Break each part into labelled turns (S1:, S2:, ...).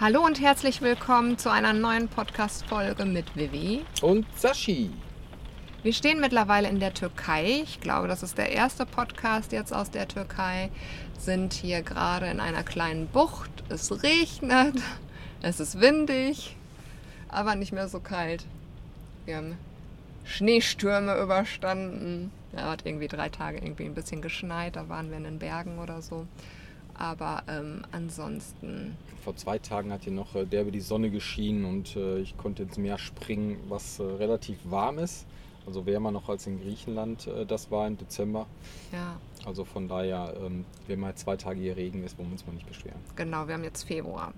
S1: Hallo und herzlich willkommen zu einer neuen Podcast-Folge mit Vivi.
S2: Und Sashi.
S1: Wir stehen mittlerweile in der Türkei. Ich glaube, das ist der erste Podcast jetzt aus der Türkei. Sind hier gerade in einer kleinen Bucht. Es regnet, es ist windig, aber nicht mehr so kalt. Wir haben Schneestürme überstanden. Ja, hat irgendwie drei Tage irgendwie ein bisschen geschneit. Da waren wir in den Bergen oder so. Aber ähm, ansonsten.
S2: Vor zwei Tagen hat hier noch äh, derbe die Sonne geschienen und äh, ich konnte ins Meer springen, was äh, relativ warm ist. Also wärmer noch als in Griechenland äh, das war im Dezember.
S1: Ja.
S2: Also von daher, ähm, wenn mal zwei Tage hier Regen ist, wollen wir uns mal nicht beschweren.
S1: Genau, wir haben jetzt Februar.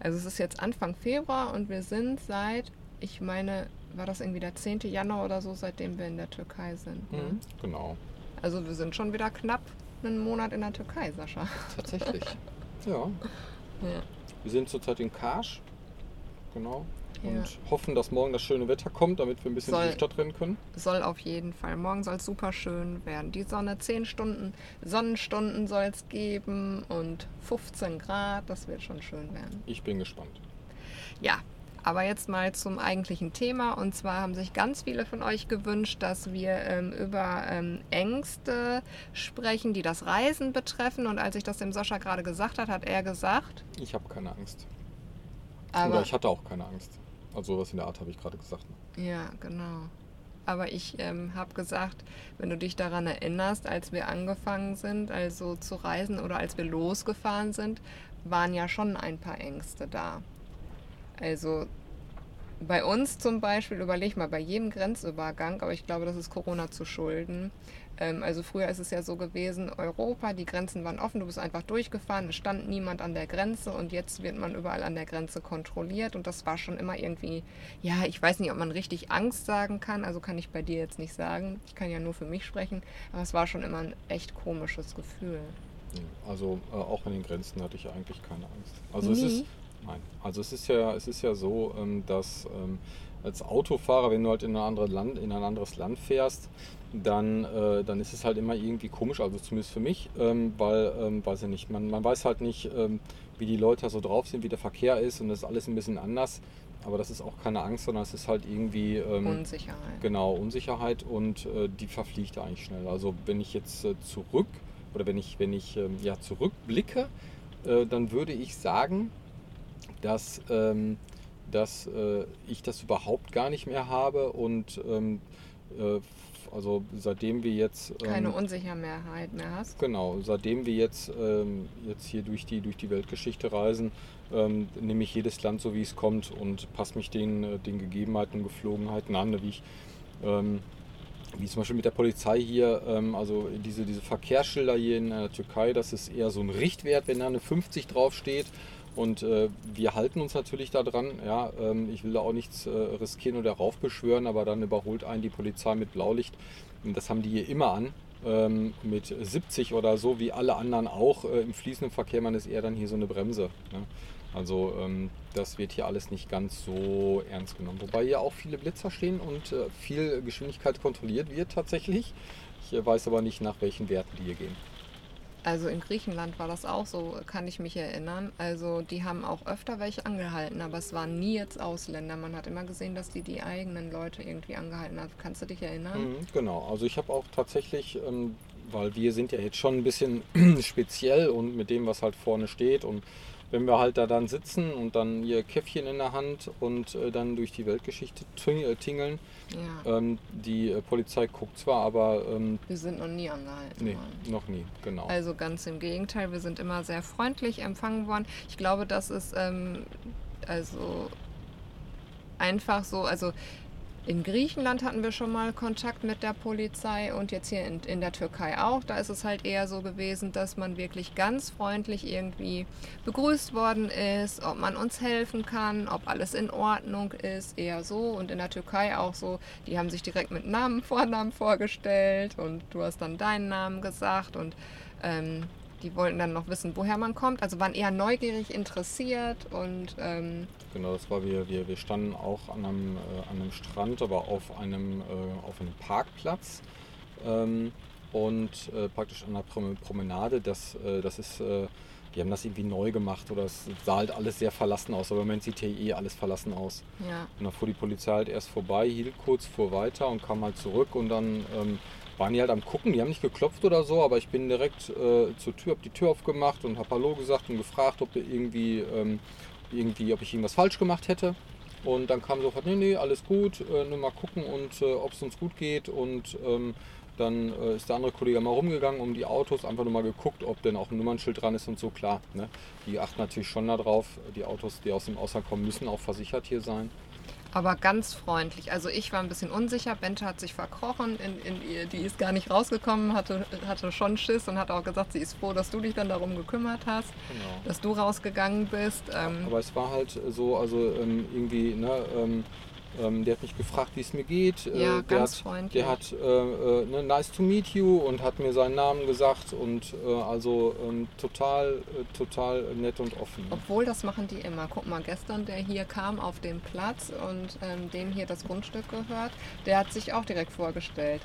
S1: Also es ist jetzt Anfang Februar und wir sind seit, ich meine, war das irgendwie der 10. Januar oder so, seitdem wir in der Türkei sind. Ne?
S2: Mhm, genau.
S1: Also wir sind schon wieder knapp einen Monat in der Türkei, Sascha.
S2: Tatsächlich. ja.
S1: Ja.
S2: Wir sind zurzeit in Karsch. Genau.
S1: Ja.
S2: Und hoffen, dass morgen das schöne Wetter kommt, damit wir ein bisschen
S1: Soll-
S2: durch die Stadt rennen können.
S1: Soll auf jeden Fall. Morgen soll es super schön werden. Die Sonne 10 Stunden, Sonnenstunden soll es geben und 15 Grad. Das wird schon schön werden.
S2: Ich bin gespannt.
S1: Ja, aber jetzt mal zum eigentlichen Thema. Und zwar haben sich ganz viele von euch gewünscht, dass wir ähm, über ähm, Ängste sprechen, die das Reisen betreffen. Und als ich das dem Sascha gerade gesagt hat, hat er gesagt,
S2: Ich habe keine Angst.
S1: aber
S2: Oder ich hatte auch keine Angst. Also sowas in der Art habe ich gerade gesagt.
S1: Ja, genau. Aber ich ähm, habe gesagt, wenn du dich daran erinnerst, als wir angefangen sind, also zu reisen oder als wir losgefahren sind, waren ja schon ein paar Ängste da. Also bei uns zum Beispiel, überleg mal, bei jedem Grenzübergang, aber ich glaube, das ist Corona zu schulden. Ähm, also früher ist es ja so gewesen, Europa, die Grenzen waren offen, du bist einfach durchgefahren, es stand niemand an der Grenze und jetzt wird man überall an der Grenze kontrolliert und das war schon immer irgendwie, ja, ich weiß nicht, ob man richtig Angst sagen kann, also kann ich bei dir jetzt nicht sagen, ich kann ja nur für mich sprechen, aber es war schon immer ein echt komisches Gefühl.
S2: Also äh, auch an den Grenzen hatte ich eigentlich keine Angst. Also es
S1: Nie?
S2: ist nein. Also es ist ja es ist ja so, ähm, dass ähm, als Autofahrer, wenn du halt in ein anderes Land in ein anderes Land fährst, dann, äh, dann ist es halt immer irgendwie komisch, also zumindest für mich, ähm, weil, ähm, weiß ich nicht, man, man weiß halt nicht, ähm, wie die Leute so drauf sind, wie der Verkehr ist und das ist alles ein bisschen anders. Aber das ist auch keine Angst, sondern es ist halt irgendwie ähm,
S1: Unsicherheit.
S2: Genau, Unsicherheit und äh, die verfliegt eigentlich schnell. Also wenn ich jetzt äh, zurück oder wenn ich, wenn ich ja, zurückblicke, äh, dann würde ich sagen, dass, ähm, dass äh, ich das überhaupt gar nicht mehr habe und ähm, äh, also seitdem wir jetzt
S1: Keine
S2: ähm,
S1: Unsicherheit mehr hast.
S2: Genau, seitdem wir jetzt, ähm, jetzt hier durch die, durch die Weltgeschichte reisen, ähm, nehme ich jedes Land so, wie es kommt und passe mich den, äh, den Gegebenheiten und Geflogenheiten an, wie ich, wie zum Beispiel mit der Polizei hier, also diese, diese Verkehrsschilder hier in der Türkei, das ist eher so ein Richtwert, wenn da eine 50 draufsteht. Und äh, wir halten uns natürlich da dran. Ja, ähm, ich will da auch nichts äh, riskieren oder raufbeschwören, aber dann überholt einen die Polizei mit Blaulicht. Und das haben die hier immer an ähm, mit 70 oder so, wie alle anderen auch. Äh, Im fließenden Verkehr, man ist eher dann hier so eine Bremse. Ne? Also ähm, das wird hier alles nicht ganz so ernst genommen. Wobei hier auch viele Blitzer stehen und äh, viel Geschwindigkeit kontrolliert wird tatsächlich. Ich äh, weiß aber nicht, nach welchen Werten die hier gehen.
S1: Also in Griechenland war das auch so, kann ich mich erinnern. Also die haben auch öfter welche angehalten, aber es waren nie jetzt Ausländer. Man hat immer gesehen, dass die die eigenen Leute irgendwie angehalten haben. Kannst du dich erinnern?
S2: Mhm, genau, also ich habe auch tatsächlich, ähm, weil wir sind ja jetzt schon ein bisschen speziell und mit dem, was halt vorne steht und wenn wir halt da dann sitzen und dann ihr Käffchen in der Hand und äh, dann durch die Weltgeschichte äh, tingeln,
S1: Ja.
S2: ähm, die äh, Polizei guckt zwar, aber ähm,
S1: Wir sind noch nie angehalten
S2: nee,
S1: worden.
S2: noch nie, genau.
S1: Also ganz im Gegenteil, wir sind immer sehr freundlich empfangen worden. Ich glaube, das ist ähm, also einfach so, also in Griechenland hatten wir schon mal Kontakt mit der Polizei und jetzt hier in, in der Türkei auch. Da ist es halt eher so gewesen, dass man wirklich ganz freundlich irgendwie begrüßt worden ist, ob man uns helfen kann, ob alles in Ordnung ist, eher so. Und in der Türkei auch so, die haben sich direkt mit Namen, Vornamen vorgestellt und du hast dann deinen Namen gesagt und ähm, die wollten dann noch wissen, woher man kommt. Also waren eher neugierig interessiert und ähm,
S2: Genau, das war wir, wir, wir standen auch an einem, äh, an einem Strand, aber auf einem, äh, auf einem Parkplatz. Ähm, und äh, praktisch an der Promenade, das, äh, das ist, äh, die haben das irgendwie neu gemacht oder es sah halt alles sehr verlassen aus, aber im Moment sieht hier eh alles verlassen aus.
S1: Ja.
S2: Und dann fuhr die Polizei halt erst vorbei, hielt kurz, fuhr weiter und kam halt zurück und dann ähm, waren die halt am gucken, die haben nicht geklopft oder so, aber ich bin direkt äh, zur Tür, habe die Tür aufgemacht und habe Hallo gesagt und gefragt, ob irgendwie, ähm, irgendwie, ob ich irgendwas falsch gemacht hätte. Und dann kam sofort, nee, nee, alles gut, äh, nur mal gucken und äh, ob es uns gut geht. Und ähm, dann äh, ist der andere Kollege mal rumgegangen um die Autos, einfach nur mal geguckt, ob denn auch ein Nummernschild dran ist und so. Klar, ne? die achten natürlich schon darauf, die Autos, die aus dem Ausland kommen, müssen auch versichert hier sein.
S1: Aber ganz freundlich. Also ich war ein bisschen unsicher. Bente hat sich verkrochen. In, in die ist gar nicht rausgekommen, hatte, hatte schon Schiss und hat auch gesagt, sie ist froh, dass du dich dann darum gekümmert hast,
S2: Genau.
S1: dass du rausgegangen bist. Ähm,
S2: Aber es war halt so, also ähm, irgendwie, ne, ähm, ähm, der hat mich gefragt, wie es mir geht. Äh,
S1: Ja,
S2: der
S1: ganz
S2: hat,
S1: freundlich.
S2: Der hat äh, äh, ne, nice to meet you und hat mir seinen Namen gesagt und äh, also ähm, total, äh, total nett und offen.
S1: Obwohl, das machen die immer. Guck mal, gestern, der hier kam auf den Platz und ähm, dem hier das Grundstück gehört, der hat sich auch direkt vorgestellt.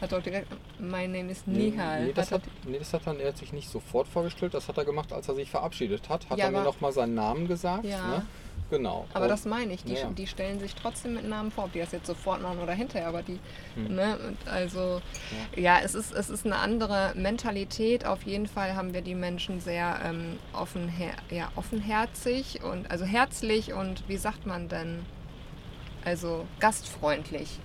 S1: Hat auch direkt, my name is Nihal.
S2: Nee, das
S1: Hat
S2: nee, das hat dann, er hat sich nicht sofort vorgestellt, das hat er gemacht, als er sich verabschiedet hat. Hat
S1: Ja,
S2: er mir nochmal seinen Namen gesagt.
S1: Ja.
S2: Ne? Genau.
S1: Aber
S2: Und-
S1: das meine ich, die,
S2: ja.
S1: die stellen sich trotzdem mit Namen vor, ob die das jetzt sofort machen oder hinterher, aber die,
S2: Hm.
S1: ne, also, ja, es, ist, es ist eine andere Mentalität. Auf jeden Fall haben wir die Menschen sehr ähm, offenher ja, offenherzig und, also herzlich und, wie sagt man denn, also gastfreundlich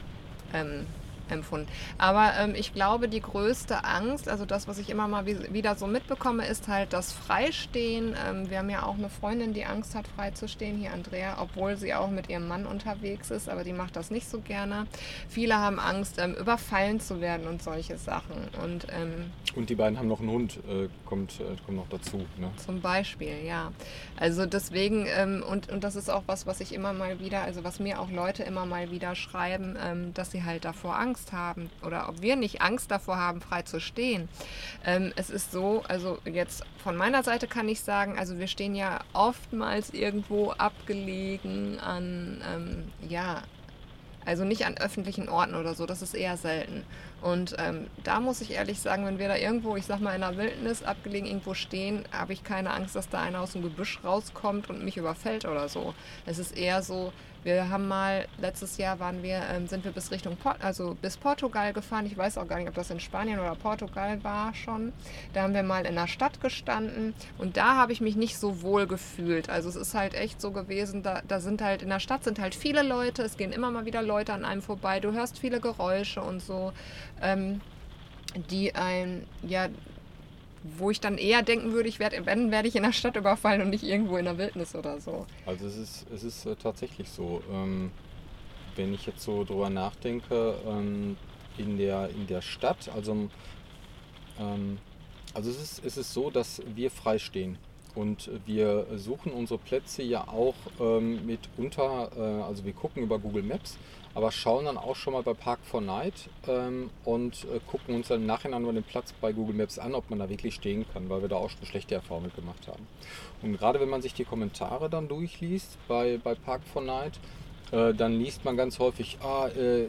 S1: ähm, empfunden. Aber ähm, ich glaube, die größte Angst, also das, was ich immer mal wie- wieder so mitbekomme, ist halt das Freistehen. Ähm, wir haben ja auch eine Freundin, die Angst hat, freizustehen, hier Andrea, obwohl sie auch mit ihrem Mann unterwegs ist, aber die macht das nicht so gerne. Viele haben Angst, ähm, überfallen zu werden und solche Sachen. Und ähm,
S2: Und die beiden haben noch einen Hund, äh, kommt, äh, kommt noch dazu. Ne?
S1: zum Beispiel, ja. Also deswegen, ähm, und, und das ist auch was, was ich immer mal wieder, also was mir auch Leute immer mal wieder schreiben, ähm, dass sie halt davor Angst haben oder ob wir nicht Angst davor haben, frei zu stehen. Ähm, es ist so, also jetzt von meiner Seite kann ich sagen, also wir stehen ja oftmals irgendwo abgelegen an, ähm, ja, also nicht an öffentlichen Orten oder so, das ist eher selten. Und ähm, da muss ich ehrlich sagen, wenn wir da irgendwo, ich sag mal in der Wildnis abgelegen irgendwo stehen, habe ich keine Angst, dass da einer aus dem Gebüsch rauskommt und mich überfällt oder so. Es ist eher so, wir haben mal, letztes Jahr waren wir, ähm, sind wir bis Richtung Port, also bis Portugal gefahren. Ich weiß auch gar nicht, ob das in Spanien oder Portugal war schon. Da haben wir mal in der Stadt gestanden und da habe ich mich nicht so wohl gefühlt. Also es ist halt echt so gewesen, da, da sind halt, in der Stadt sind halt viele Leute, es gehen immer mal wieder Leute an einem vorbei, du hörst viele Geräusche und so, ähm, die ein, ja, wo ich dann eher denken würde, ich werd, wenn, werde ich in der Stadt überfallen und nicht irgendwo in der Wildnis oder so.
S2: Also es ist, es ist äh, tatsächlich so. Ähm, wenn ich jetzt so drüber nachdenke, ähm, in, der, in der Stadt, also, ähm, also es, ist, es ist so, dass wir frei stehen. Und wir suchen unsere Plätze ja auch ähm, mitunter, äh, also wir gucken über Google Maps, aber schauen dann auch schon mal bei Park 4 Night ähm, und äh, gucken uns dann im Nachhinein über den Platz bei Google Maps an, ob man da wirklich stehen kann, weil wir da auch schon schlechte Erfahrungen gemacht haben. Und gerade wenn man sich die Kommentare dann durchliest bei, bei Park 4 Night, äh, dann liest man ganz häufig, ah, äh, äh,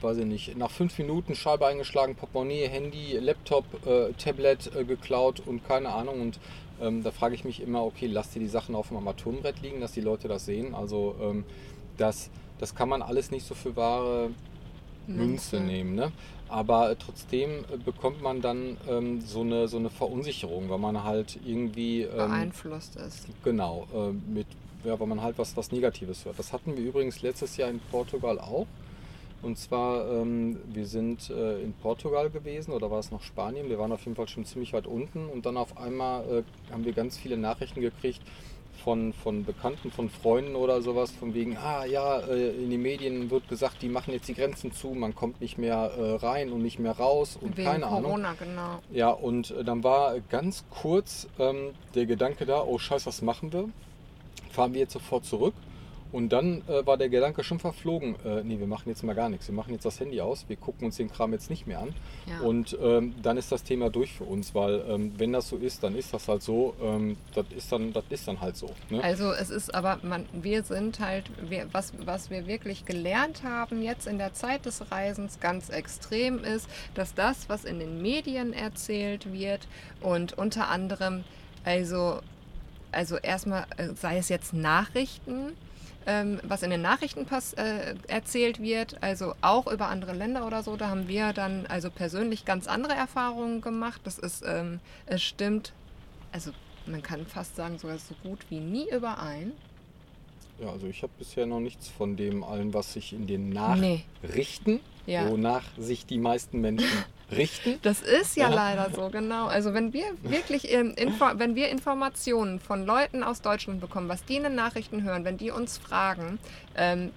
S2: weiß ich nicht, nach fünf Minuten Scheibe eingeschlagen, Portemonnaie, Handy, Laptop, äh, Tablet geklaut und keine Ahnung. Und ähm, da frage ich mich immer, okay, lasst ihr die Sachen auf dem Armaturenbrett liegen, dass die Leute das sehen. Also ähm, das, das kann man alles nicht so für wahre Münze nehmen. Ne? Aber äh, trotzdem äh, bekommt man dann ähm, so, eine, so eine Verunsicherung, weil man halt irgendwie... Ähm,
S1: beeinflusst ist.
S2: Genau, äh, mit, ja, weil man halt was, was Negatives hört. Das hatten wir übrigens letztes Jahr in Portugal auch. Und zwar, ähm, wir sind äh, in Portugal gewesen oder war es noch Spanien? Wir waren auf jeden Fall schon ziemlich weit unten und dann auf einmal äh, haben wir ganz viele Nachrichten gekriegt von, von Bekannten, von Freunden oder sowas, von wegen, ah ja, äh, in den Medien wird gesagt, die machen jetzt die Grenzen zu, man kommt nicht mehr äh, rein und nicht mehr raus und
S1: Wegen
S2: keine Ahnung.
S1: Corona, genau.
S2: Ja, und äh, dann war ganz kurz ähm, der Gedanke da, oh scheiße, was machen wir? Fahren wir jetzt sofort zurück? Und dann äh, war der Gedanke schon verflogen, äh, nee, wir machen jetzt mal gar nichts. Wir machen jetzt das Handy aus, wir gucken uns den Kram jetzt nicht mehr an.
S1: Ja.
S2: Und ähm, dann ist das Thema durch für uns, weil ähm, wenn das so ist, dann ist das halt so. Ähm, das, ist dann, das ist dann halt so. Ne?
S1: Also es ist aber, man, wir sind halt, wir, was, was wir wirklich gelernt haben jetzt in der Zeit des Reisens ganz extrem ist, dass das, was in den Medien erzählt wird und unter anderem, also, also erstmal, äh, sei es jetzt Nachrichten, ähm, was in den Nachrichten pass äh, erzählt wird, also auch über andere Länder oder so, da haben wir dann also persönlich ganz andere Erfahrungen gemacht. Das ist, ähm, es stimmt, also man kann fast sagen, sogar so gut wie nie überein.
S2: Ja, also ich habe bisher noch nichts von dem allen, was sich in den
S1: Nee.
S2: Nachrichten,
S1: Ja.
S2: wonach sich die meisten Menschen richten.
S1: Das ist ja
S2: Ja.
S1: leider so, genau. Also wenn wir wirklich ähm, wenn wir Informationen von Leuten aus Deutschland bekommen, was die in den Nachrichten hören, wenn die uns fragen, ähm,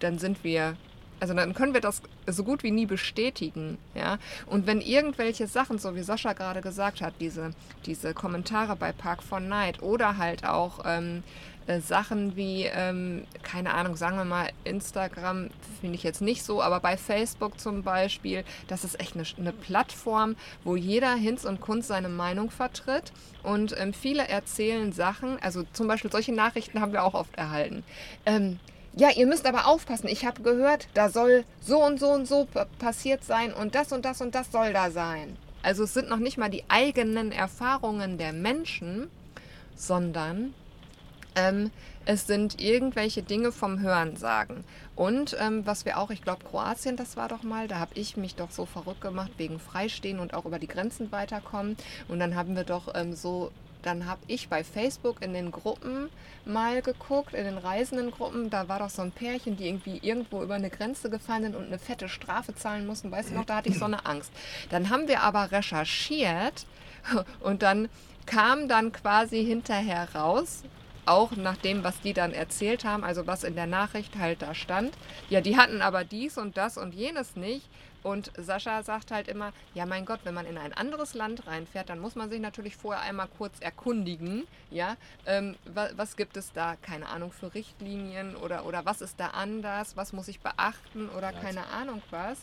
S1: dann sind wir, also dann können wir das so gut wie nie bestätigen, ja. Und wenn irgendwelche Sachen, so wie Sascha gerade gesagt hat, diese, diese Kommentare bei Park for Night oder halt auch ähm, äh, Sachen wie, ähm, keine Ahnung, sagen wir mal, Instagram finde ich jetzt nicht so, aber bei Facebook zum Beispiel, das ist echt eine, eine Plattform, wo jeder Hinz und Kunz seine Meinung vertritt und ähm, viele erzählen Sachen, also zum Beispiel solche Nachrichten haben wir auch oft erhalten. Ähm, ja, ihr müsst aber aufpassen. Ich habe gehört, da soll so und so und so pa- passiert sein und das und das und das soll da sein. Also es sind noch nicht mal die eigenen Erfahrungen der Menschen, sondern ähm, es sind irgendwelche Dinge vom Hörensagen. Und ähm, was wir auch, ich glaube Kroatien, das war doch mal, da habe ich mich doch so verrückt gemacht wegen Freistehen und auch über die Grenzen weiterkommen. Und dann haben wir doch ähm, so, dann habe ich bei Facebook in den Gruppen mal geguckt, in den Reisendengruppen, da war doch so ein Pärchen, die irgendwie irgendwo über eine Grenze gefallen sind und eine fette Strafe zahlen mussten. Weißt du noch, da hatte ich so eine Angst. Dann haben wir aber recherchiert und dann kam dann quasi hinterher raus, auch nach dem, was die dann erzählt haben, also was in der Nachricht halt da stand. Ja, die hatten aber dies und das und jenes nicht. Und Sascha sagt halt immer, ja mein Gott, wenn man in ein anderes Land reinfährt, dann muss man sich natürlich vorher einmal kurz erkundigen, ja, ähm, wa was gibt es da, keine Ahnung, für Richtlinien oder, oder was ist da anders, was muss ich beachten oder
S2: Ja,
S1: keine Ahnung was.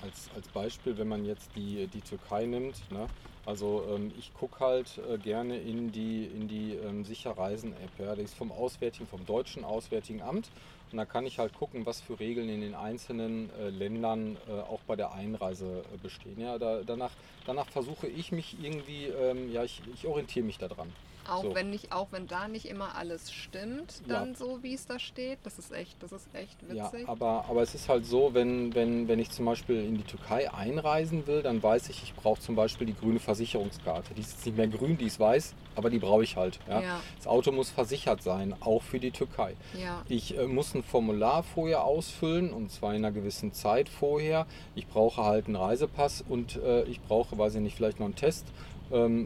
S2: Als, als Beispiel, wenn man jetzt die, die Türkei nimmt, ne? Also ähm, ich gucke halt äh, gerne in die, in die ähm, Sicherreisen-App. Ja? Die ist vom Auswärtigen, vom deutschen Auswärtigen Amt. Und da kann ich halt gucken, was für Regeln in den einzelnen äh, Ländern äh, auch bei der Einreise äh, bestehen. Ja, da, danach, danach versuche ich mich irgendwie, ähm, ja, ich, ich orientiere mich daran.
S1: Auch
S2: So.
S1: wenn nicht, auch wenn da nicht immer alles stimmt,
S2: Ja.
S1: dann so wie es da steht. Das ist echt, das ist echt
S2: Ja,
S1: witzig.
S2: aber, aber es ist halt so, wenn, wenn, wenn ich zum Beispiel in die Türkei einreisen will, dann weiß ich, ich brauche zum Beispiel die grüne Versicherungskarte. Die ist jetzt nicht mehr grün, die ist weiß, aber die brauche ich halt. Ja?
S1: Ja.
S2: Das Auto muss versichert sein, auch für die Türkei.
S1: ja.
S2: Ich äh, muss ein Formular vorher ausfüllen und zwar in einer gewissen Zeit vorher. Ich brauche halt einen Reisepass und äh, ich brauche, weiß ich nicht, vielleicht noch einen Test,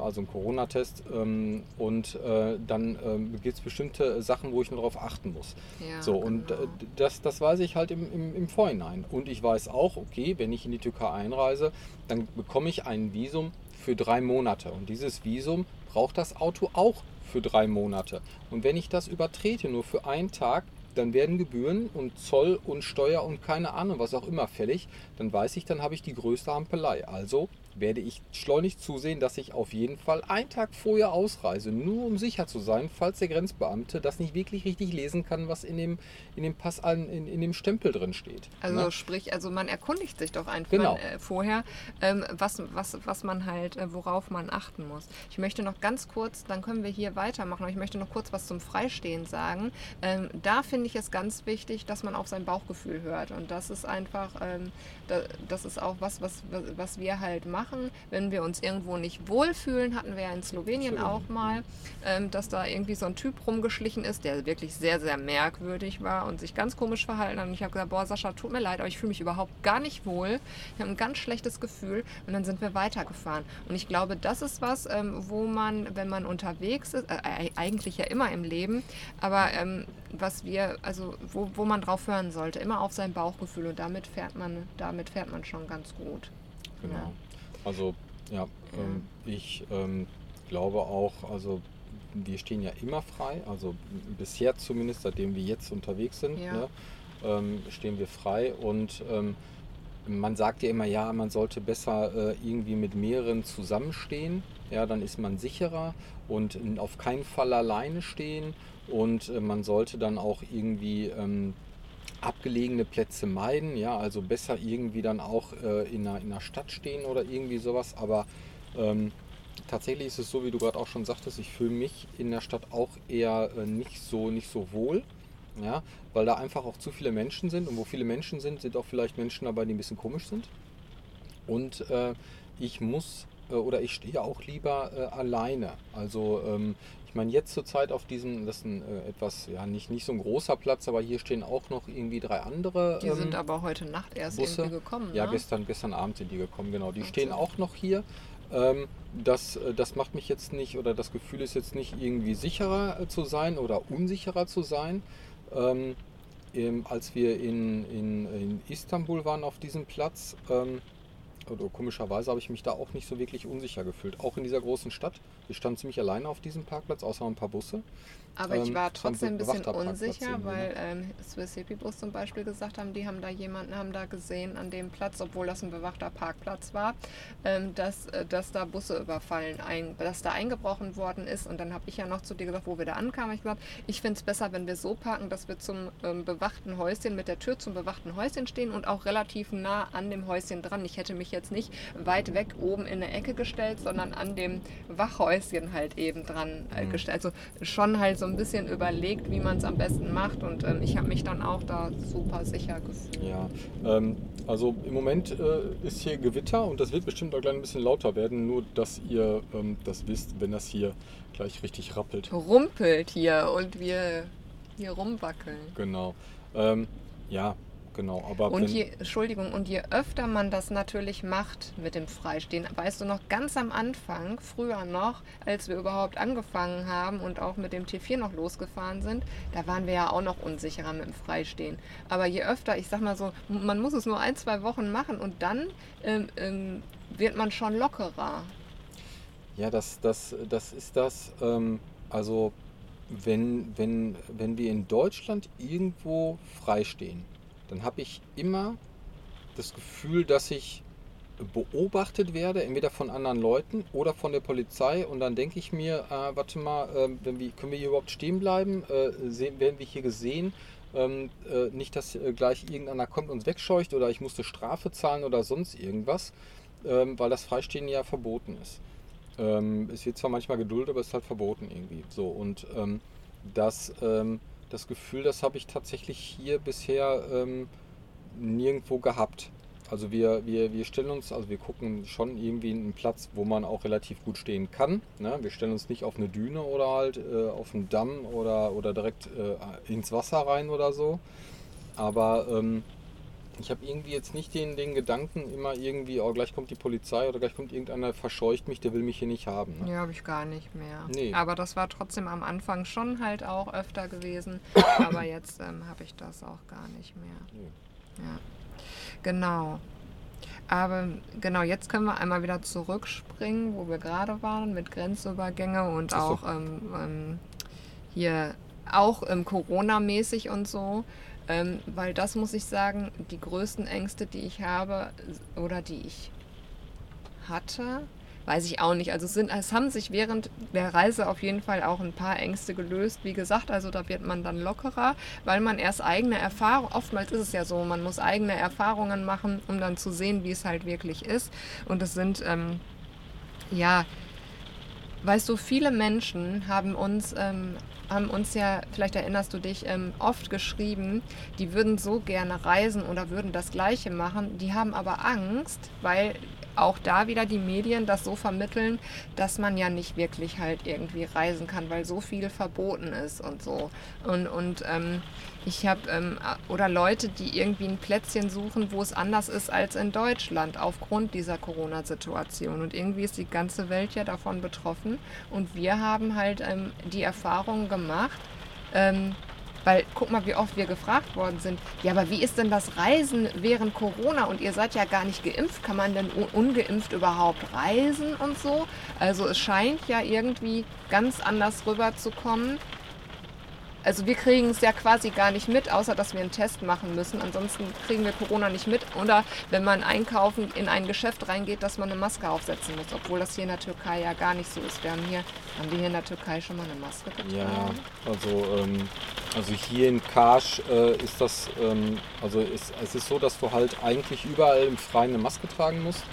S2: also einen Corona-Test. Ähm, und äh, dann ähm, gibt es bestimmte Sachen, wo ich nur darauf achten muss.
S1: ja
S2: So, und äh,
S1: genau.
S2: das, das weiß ich halt im, im, im Vorhinein. Und ich weiß auch, okay, wenn ich in die Türkei einreise, dann bekomme ich ein Visum für drei Monate. Und dieses Visum braucht das Auto auch für drei Monate. Und wenn ich das übertrete, nur für einen Tag, dann werden Gebühren und Zoll und Steuer und keine Ahnung, was auch immer fällig. Dann weiß ich, dann habe ich die größte Ampelei. Also werde ich schleunigst zusehen, dass ich auf jeden Fall einen Tag vorher ausreise, nur um sicher zu sein, falls der Grenzbeamte das nicht wirklich richtig lesen kann, was in dem, in dem Pass, an, in, in dem Stempel drin steht.
S1: Also
S2: Ne?
S1: sprich, also man erkundigt sich doch einfach
S2: Genau.
S1: äh, vorher, ähm, was, was, was man halt, äh, worauf man achten muss. Ich möchte noch ganz kurz, dann können wir hier weitermachen, aber ich möchte noch kurz was zum Freistehen sagen. Ähm, da finde ich es ganz wichtig, dass man auf sein Bauchgefühl hört. Und das ist einfach, ähm, da, das ist auch was, was, was wir halt machen. Wenn wir uns irgendwo nicht wohlfühlen, hatten wir ja in Slowenien
S2: Slowenien,
S1: auch mal, ähm, dass da irgendwie so ein Typ rumgeschlichen ist, der wirklich sehr, sehr merkwürdig war und sich ganz komisch verhalten hat. Und ich habe gesagt, boah, Sascha, tut mir leid, aber ich fühle mich überhaupt gar nicht wohl. Ich habe ein ganz schlechtes Gefühl und dann sind wir weitergefahren. Und ich glaube, das ist was, ähm, wo man, wenn man unterwegs ist, äh, äh, eigentlich ja immer im Leben, aber ähm, was wir, also wo, wo man drauf hören sollte, immer auf sein Bauchgefühl und damit fährt man, damit fährt man schon ganz gut.
S2: Genau.
S1: Ja.
S2: Also, ja, ähm, ich ähm, glaube auch, also wir stehen ja immer frei, also bisher zumindest, seitdem wir jetzt unterwegs sind,
S1: Ja.
S2: ne, ähm, stehen wir frei. Und ähm, man sagt ja immer, ja, man sollte besser äh, irgendwie mit mehreren zusammenstehen, ja, dann ist man sicherer und auf keinen Fall alleine stehen. Und äh, man sollte dann auch irgendwie ähm, abgelegene Plätze meiden, ja, also besser irgendwie dann auch äh, in, einer, in einer Stadt stehen oder irgendwie sowas, aber ähm, tatsächlich ist es so, wie du gerade auch schon sagtest, ich fühle mich in der Stadt auch eher äh, nicht so nicht so wohl, ja, weil da einfach auch zu viele Menschen sind und wo viele Menschen sind, sind auch vielleicht Menschen dabei, die ein bisschen komisch sind. Und äh, ich muss äh, oder ich stehe auch lieber äh, alleine. Also ähm, ich meine jetzt zurzeit auf diesem, das ist ein äh, etwas, ja nicht, nicht so ein großer Platz, aber hier stehen auch noch irgendwie drei andere.
S1: Die
S2: ähm,
S1: sind aber heute Nacht erst
S2: Busse.
S1: irgendwie gekommen.
S2: ja,
S1: ne?
S2: gestern, gestern Abend sind die gekommen, genau. Die
S1: Ach
S2: stehen auch noch hier. Ähm, das, äh, das macht mich jetzt nicht, oder das Gefühl ist jetzt nicht irgendwie sicherer äh, zu sein oder unsicherer zu sein. Ähm, als wir in, in, in Istanbul waren auf diesem Platz, ähm, oder komischerweise habe ich mich da auch nicht so wirklich unsicher gefühlt. Auch in dieser großen Stadt. Wir standen ziemlich alleine auf diesem Parkplatz, außer ein paar Busse.
S1: Aber ich
S2: Ähm,
S1: war
S2: es war
S1: trotzdem ein bisschen unsicher,
S2: ne?
S1: weil ähm, Swiss Hippie Bus zum Beispiel gesagt haben, die haben da jemanden haben da gesehen an dem Platz, obwohl das ein bewachter Parkplatz war, ähm, dass, äh, dass da Busse überfallen, ein, dass da eingebrochen worden ist. Und dann habe ich ja noch zu dir gesagt, wo wir da ankamen, ich gesagt, ich finde es besser, wenn wir so parken, dass wir zum ähm, bewachten Häuschen, mit der Tür zum bewachten Häuschen stehen und auch relativ nah an dem Häuschen dran. Ich hätte mich jetzt nicht weit weg oben in der Ecke gestellt, sondern an dem Wachhäuschen halt eben dran äh,
S2: Mhm.
S1: gestellt. Also schon halt so ein bisschen überlegt, wie man es am besten macht. Und ähm, ich habe mich dann auch da super sicher gefühlt.
S2: Ja, ähm, also im Moment äh, ist hier Gewitter und das wird bestimmt auch gleich ein bisschen lauter werden, nur dass ihr ähm, das wisst, wenn das hier gleich richtig rappelt.
S1: Rumpelt hier und wir hier rumwackeln.
S2: Genau. Ähm, ja, genau. Aber
S1: Und je, Entschuldigung, und je öfter man das natürlich macht mit dem Freistehen, weißt du noch, ganz am Anfang, früher noch, als wir überhaupt angefangen haben und auch mit dem T4 noch losgefahren sind, da waren wir ja auch noch unsicherer mit dem Freistehen. Aber je öfter, ich sag mal so, man muss es nur ein, zwei Wochen machen und dann ähm, ähm, wird man schon lockerer.
S2: ja, das, das, das ist das. Ähm, also wenn, wenn, wenn wir in Deutschland irgendwo freistehen, dann habe ich immer das Gefühl, dass ich beobachtet werde, entweder von anderen Leuten oder von der Polizei. Und dann denke ich mir, äh, warte mal, äh, wenn wir, können wir hier überhaupt stehen bleiben? Äh, werden wir hier gesehen? Ähm, äh, nicht, dass äh, gleich irgendeiner kommt und uns wegscheucht oder ich musste Strafe zahlen oder sonst irgendwas, ähm, weil das Freistehen ja verboten ist. Ähm, es wird zwar manchmal geduldet, aber es ist halt verboten irgendwie. So und ähm, das, ähm, das Gefühl, das habe ich tatsächlich hier bisher ähm, nirgendwo gehabt. Also wir, wir, wir stellen uns, also wir gucken schon irgendwie einen Platz, wo man auch relativ gut stehen kann. Ne? Wir stellen uns nicht auf eine Düne oder halt äh, auf einen Damm oder, oder direkt äh, ins Wasser rein oder so. Aber ähm, ich habe irgendwie jetzt nicht den, den Gedanken, immer irgendwie, oh, gleich kommt die Polizei oder gleich kommt irgendeiner, verscheucht mich, der will mich hier nicht haben. Ne?
S1: Ja, habe ich gar nicht mehr.
S2: Nee.
S1: Aber das war trotzdem am Anfang schon halt auch öfter gewesen. Aber jetzt ähm, habe ich das auch gar nicht mehr.
S2: Nee.
S1: Ja, genau. Aber genau, jetzt können wir einmal wieder zurückspringen, wo wir gerade waren, mit Grenzübergänge und auch ähm, ähm, hier auch ähm, Corona-mäßig und so. Ähm, weil das muss ich sagen, die größten Ängste, die ich habe oder die ich hatte, weiß ich auch nicht. Also es, sind, es haben sich während der Reise auf jeden Fall auch ein paar Ängste gelöst. Wie gesagt, also da wird man dann lockerer, weil man erst eigene Erfahrungen, oftmals ist es ja so, man muss eigene Erfahrungen machen, um dann zu sehen, wie es halt wirklich ist. Und es sind, ähm, ja, weißt du, viele Menschen haben uns, ähm, haben uns ja, vielleicht erinnerst du dich, ähm, oft geschrieben, die würden so gerne reisen oder würden das Gleiche machen. Die haben aber Angst, weil auch da wieder die Medien das so vermitteln, dass man ja nicht wirklich halt irgendwie reisen kann, weil so viel verboten ist und so. Und, und ähm, ich habe, ähm, oder Leute, die irgendwie ein Plätzchen suchen, wo es anders ist als in Deutschland, aufgrund dieser Corona-Situation. Und irgendwie ist die ganze Welt ja davon betroffen. Und wir haben halt ähm, die Erfahrung gemacht, ähm, Weil guck mal, wie oft wir gefragt worden sind, ja, aber wie ist denn das Reisen während Corona? Und ihr seid ja gar nicht geimpft, kann man denn ungeimpft überhaupt reisen und so? Also es scheint ja irgendwie ganz anders rüberzukommen also wir kriegen es ja quasi gar nicht mit, außer dass wir einen Test machen müssen. Ansonsten kriegen wir Corona nicht mit. Oder wenn man einkaufen in ein Geschäft reingeht, dass man eine Maske aufsetzen muss, obwohl das hier in der Türkei ja gar nicht so ist. Wir haben hier, haben wir hier in der Türkei schon mal eine Maske getragen?
S2: Ja, also, ähm, also hier in Kasch äh, ist das, ähm, also ist, es ist so, dass du halt eigentlich überall im Freien eine Maske tragen musst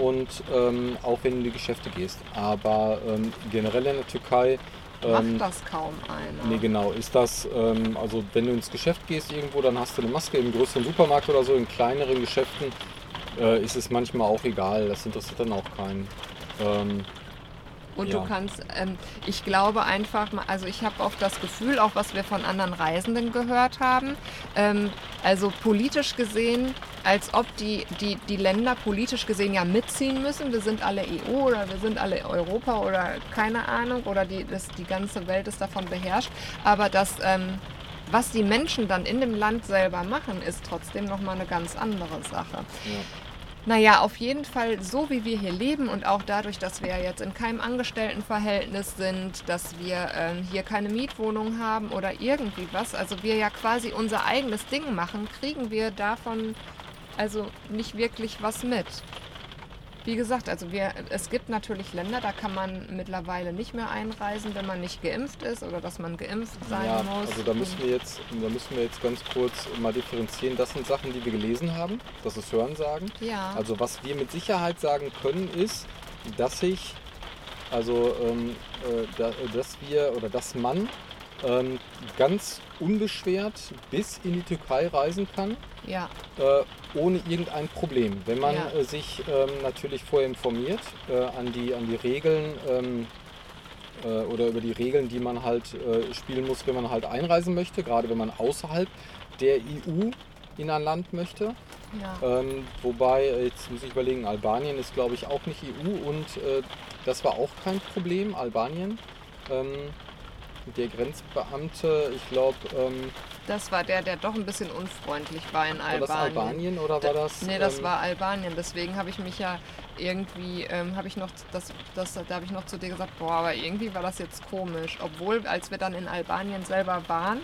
S2: und ähm, auch wenn du in die Geschäfte gehst. Aber ähm, generell in der Türkei
S1: Macht ähm, das kaum einer.
S2: Nee, genau. Ist das, ähm, also wenn du ins Geschäft gehst irgendwo, dann hast du eine Maske im größeren Supermarkt oder so, in kleineren Geschäften äh, ist es manchmal auch egal. Das interessiert dann auch keinen. Ähm,
S1: und ja. du kannst, ähm, ich glaube einfach, also ich habe oft das Gefühl, auch was wir von anderen Reisenden gehört haben, ähm, also politisch gesehen, als ob die, die, die Länder politisch gesehen ja mitziehen müssen. Wir sind alle EU oder wir sind alle Europa oder keine Ahnung oder die, das, die ganze Welt ist davon beherrscht. Aber das, ähm, was die Menschen dann in dem Land selber machen, ist trotzdem nochmal eine ganz andere Sache. Ja. Naja, auf jeden Fall so, wie wir hier leben und auch dadurch, dass wir jetzt in keinem Angestelltenverhältnis sind, dass wir ähm, hier keine Mietwohnung haben oder irgendwie was, also wir ja quasi unser eigenes Ding machen, kriegen wir davon also nicht wirklich was mit. Wie gesagt, also wir, es gibt natürlich Länder, da kann man mittlerweile nicht mehr einreisen, wenn man nicht geimpft ist oder dass man geimpft sein ja, muss.
S2: Also da müssen wir jetzt, da müssen wir jetzt ganz kurz mal differenzieren. Das sind Sachen, die wir gelesen haben. Das ist Hörensagen.
S1: Ja.
S2: Also was wir mit Sicherheit sagen können, ist, dass ich, also ähm, äh, da, dass wir oder dass man ähm, ganz unbeschwert bis in die Türkei reisen kann.
S1: Ja.
S2: Äh, ohne irgendein Problem. Wenn man ja. äh, sich ähm, natürlich vorher informiert äh, an, die, an die Regeln ähm, äh, oder über die Regeln, die man halt äh, spielen muss, wenn man halt einreisen möchte, gerade wenn man außerhalb der EU in ein Land möchte.
S1: Ja.
S2: Ähm, wobei, äh, jetzt muss ich überlegen, Albanien ist glaube ich auch nicht EU und das war auch kein Problem, Albanien. Ähm, der Grenzbeamte, ich glaube.
S1: Das war der, der doch ein bisschen unfreundlich war in Albanien.
S2: War das Albanien oder war das?
S1: Nee, das ähm, war Albanien. Deswegen habe ich mich ja irgendwie, ähm, habe ich noch, das, das, da habe ich noch zu dir gesagt, boah, aber irgendwie war das jetzt komisch. Obwohl, als wir dann in Albanien selber waren,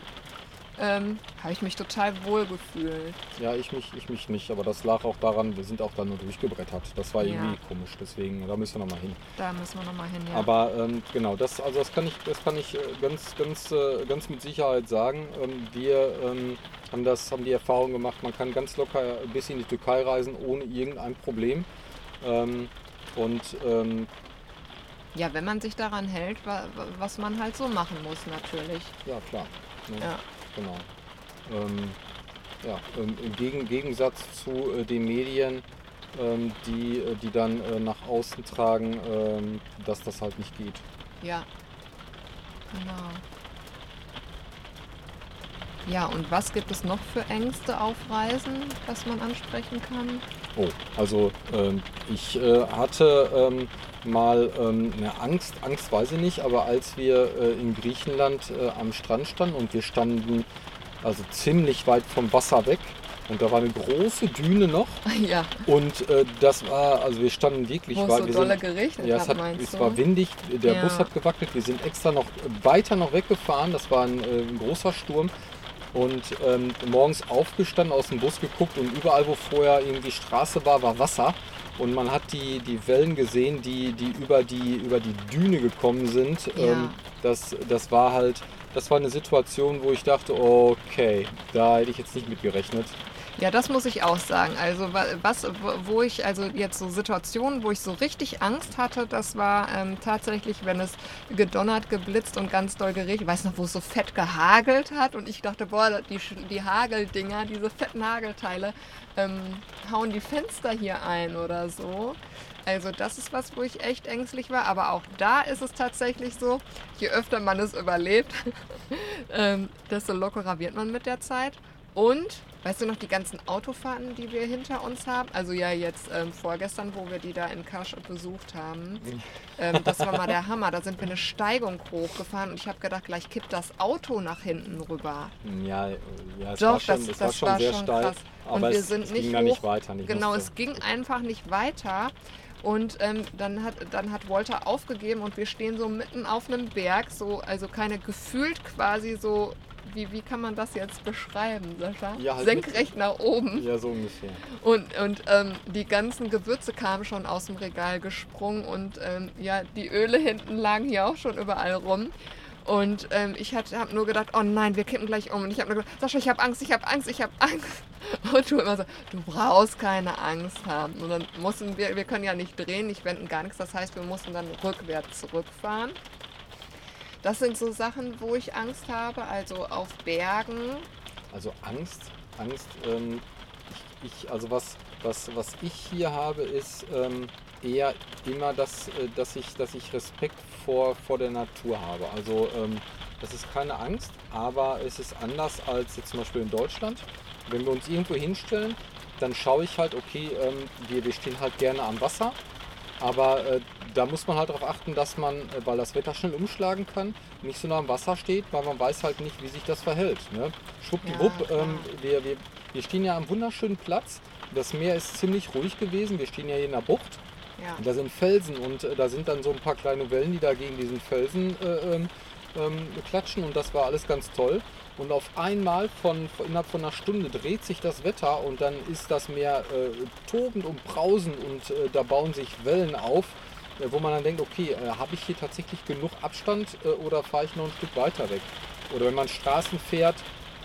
S1: ähm, habe ich mich total wohl gefühlt.
S2: Ja, ich mich, ich mich nicht, aber das lag auch daran, wir sind auch dann nur durchgebrettert. Das war irgendwie ja. komisch, deswegen, da müssen wir nochmal hin.
S1: Da müssen wir nochmal hin, ja.
S2: Aber ähm, genau, das, also das kann ich, das kann ich äh, ganz, ganz, äh, ganz mit Sicherheit sagen. Ähm, wir ähm, haben das, haben die Erfahrung gemacht, man kann ganz locker bis in die Türkei reisen, ohne irgendein Problem. Ähm, und ähm,
S1: ja, wenn man sich daran hält, was man halt so machen muss, natürlich.
S2: Ja, klar.
S1: Ne? Ja.
S2: Genau. Ähm, ja, ähm, Im Gegen Gegensatz zu äh, den Medien, ähm, die, äh, die dann äh, nach außen tragen, ähm, dass das halt nicht geht.
S1: Ja, genau. Ja, und was gibt es noch für Ängste auf Reisen, was man ansprechen kann?
S2: Oh, also ähm, ich äh, hatte ähm, mal ähm, eine Angst, Angst weiß ich nicht, aber als wir äh, in Griechenland äh, am Strand standen und wir standen also ziemlich weit vom Wasser weg und da war eine große Düne noch.
S1: Ja.
S2: Und äh, das war, also wir standen wirklich.
S1: Wo es so dolle sind, geregnet
S2: ja, es, hat, es war windig, der ja. Bus hat gewackelt. Wir sind extra noch weiter noch weggefahren. Das war ein, äh, ein großer Sturm und ähm, morgens aufgestanden, aus dem Bus geguckt und überall, wo vorher irgendwie Straße war, war Wasser. Und man hat die, die Wellen gesehen, die, die, über die über die Düne gekommen sind. Ja. Ähm, das, das war halt, das war eine Situation, wo ich dachte, okay, da hätte ich jetzt nicht mit gerechnet.
S1: Ja, das muss ich auch sagen. Also was, wo ich, also jetzt so Situationen, wo ich so richtig Angst hatte, das war ähm, tatsächlich, wenn es gedonnert, geblitzt und ganz doll geregnet. Ich weiß noch, wo es so fett gehagelt hat und ich dachte, boah, die, die Hageldinger, diese fetten Hagelteile, ähm, hauen die Fenster hier ein oder so. Also das ist was, wo ich echt ängstlich war. Aber auch da ist es tatsächlich so, je öfter man es überlebt, ähm, desto lockerer wird man mit der Zeit. Und Weißt du noch die ganzen Autofahrten, die wir hinter uns haben? Also ja, jetzt ähm, vorgestern, wo wir die da in Kasch besucht haben. Ähm, das war mal der Hammer. Da sind wir eine Steigung hochgefahren und ich habe gedacht, gleich kippt das Auto nach hinten rüber.
S2: Ja, ja es
S1: Doch,
S2: war schon,
S1: das,
S2: es
S1: das
S2: war schon
S1: war
S2: sehr
S1: schon
S2: steil.
S1: krass.
S2: Aber
S1: und wir
S2: es,
S1: sind
S2: es
S1: nicht
S2: ging
S1: hoch.
S2: nicht weiter. Ich
S1: genau,
S2: musste-
S1: es ging einfach nicht weiter. Und ähm, dann, hat, dann hat Walter aufgegeben und wir stehen so mitten auf einem Berg, so, also keine gefühlt quasi so, wie, wie kann man das jetzt beschreiben, Sascha?
S2: Ja, halt
S1: Senkrecht nach oben.
S2: Ja, so ungefähr.
S1: Und, und ähm, die ganzen Gewürze kamen schon aus dem Regal gesprungen und ähm, ja, die Öle hinten lagen hier auch schon überall rum. Und ähm, ich habe nur gedacht, oh nein, wir kippen gleich um. Und ich habe nur gedacht, Sascha, ich habe Angst, ich habe Angst, ich habe Angst. Und du immer so, du brauchst keine Angst haben. Und dann mussten wir, wir können ja nicht drehen, nicht wenden, gar nichts. Das heißt, wir mussten dann rückwärts zurückfahren. Das sind so Sachen, wo ich Angst habe, also auf Bergen.
S2: Also Angst, Angst, ähm, ich, ich, also was, was, was ich hier habe, ist ähm, eher immer, dass, äh, dass, ich, dass ich Respekt vor, vor der Natur habe. Also ähm, das ist keine Angst, aber es ist anders als jetzt zum Beispiel in Deutschland. Wenn wir uns irgendwo hinstellen, dann schaue ich halt, okay, ähm, wir, wir stehen halt gerne am Wasser, aber äh, da muss man halt darauf achten, dass man, äh, weil das Wetter schnell umschlagen kann, nicht so nah am Wasser steht, weil man weiß halt nicht, wie sich das verhält. Ne? Schwuppdiwupp,
S1: Ja,
S2: ähm, wir, wir, wir stehen ja am wunderschönen Platz. Das Meer ist ziemlich ruhig gewesen. Wir stehen ja hier in der Bucht.
S1: Ja.
S2: Da sind Felsen und äh, da sind dann so ein paar kleine Wellen, die da gegen diesen Felsen äh, ähm, klatschen und das war alles ganz toll. Und auf einmal von innerhalb von einer Stunde dreht sich das Wetter und dann ist das Meer äh, tobend und brausend und äh, da bauen sich Wellen auf, äh, wo man dann denkt, okay, äh, habe ich hier tatsächlich genug Abstand äh, oder fahre ich noch ein Stück weiter weg? Oder wenn man Straßen fährt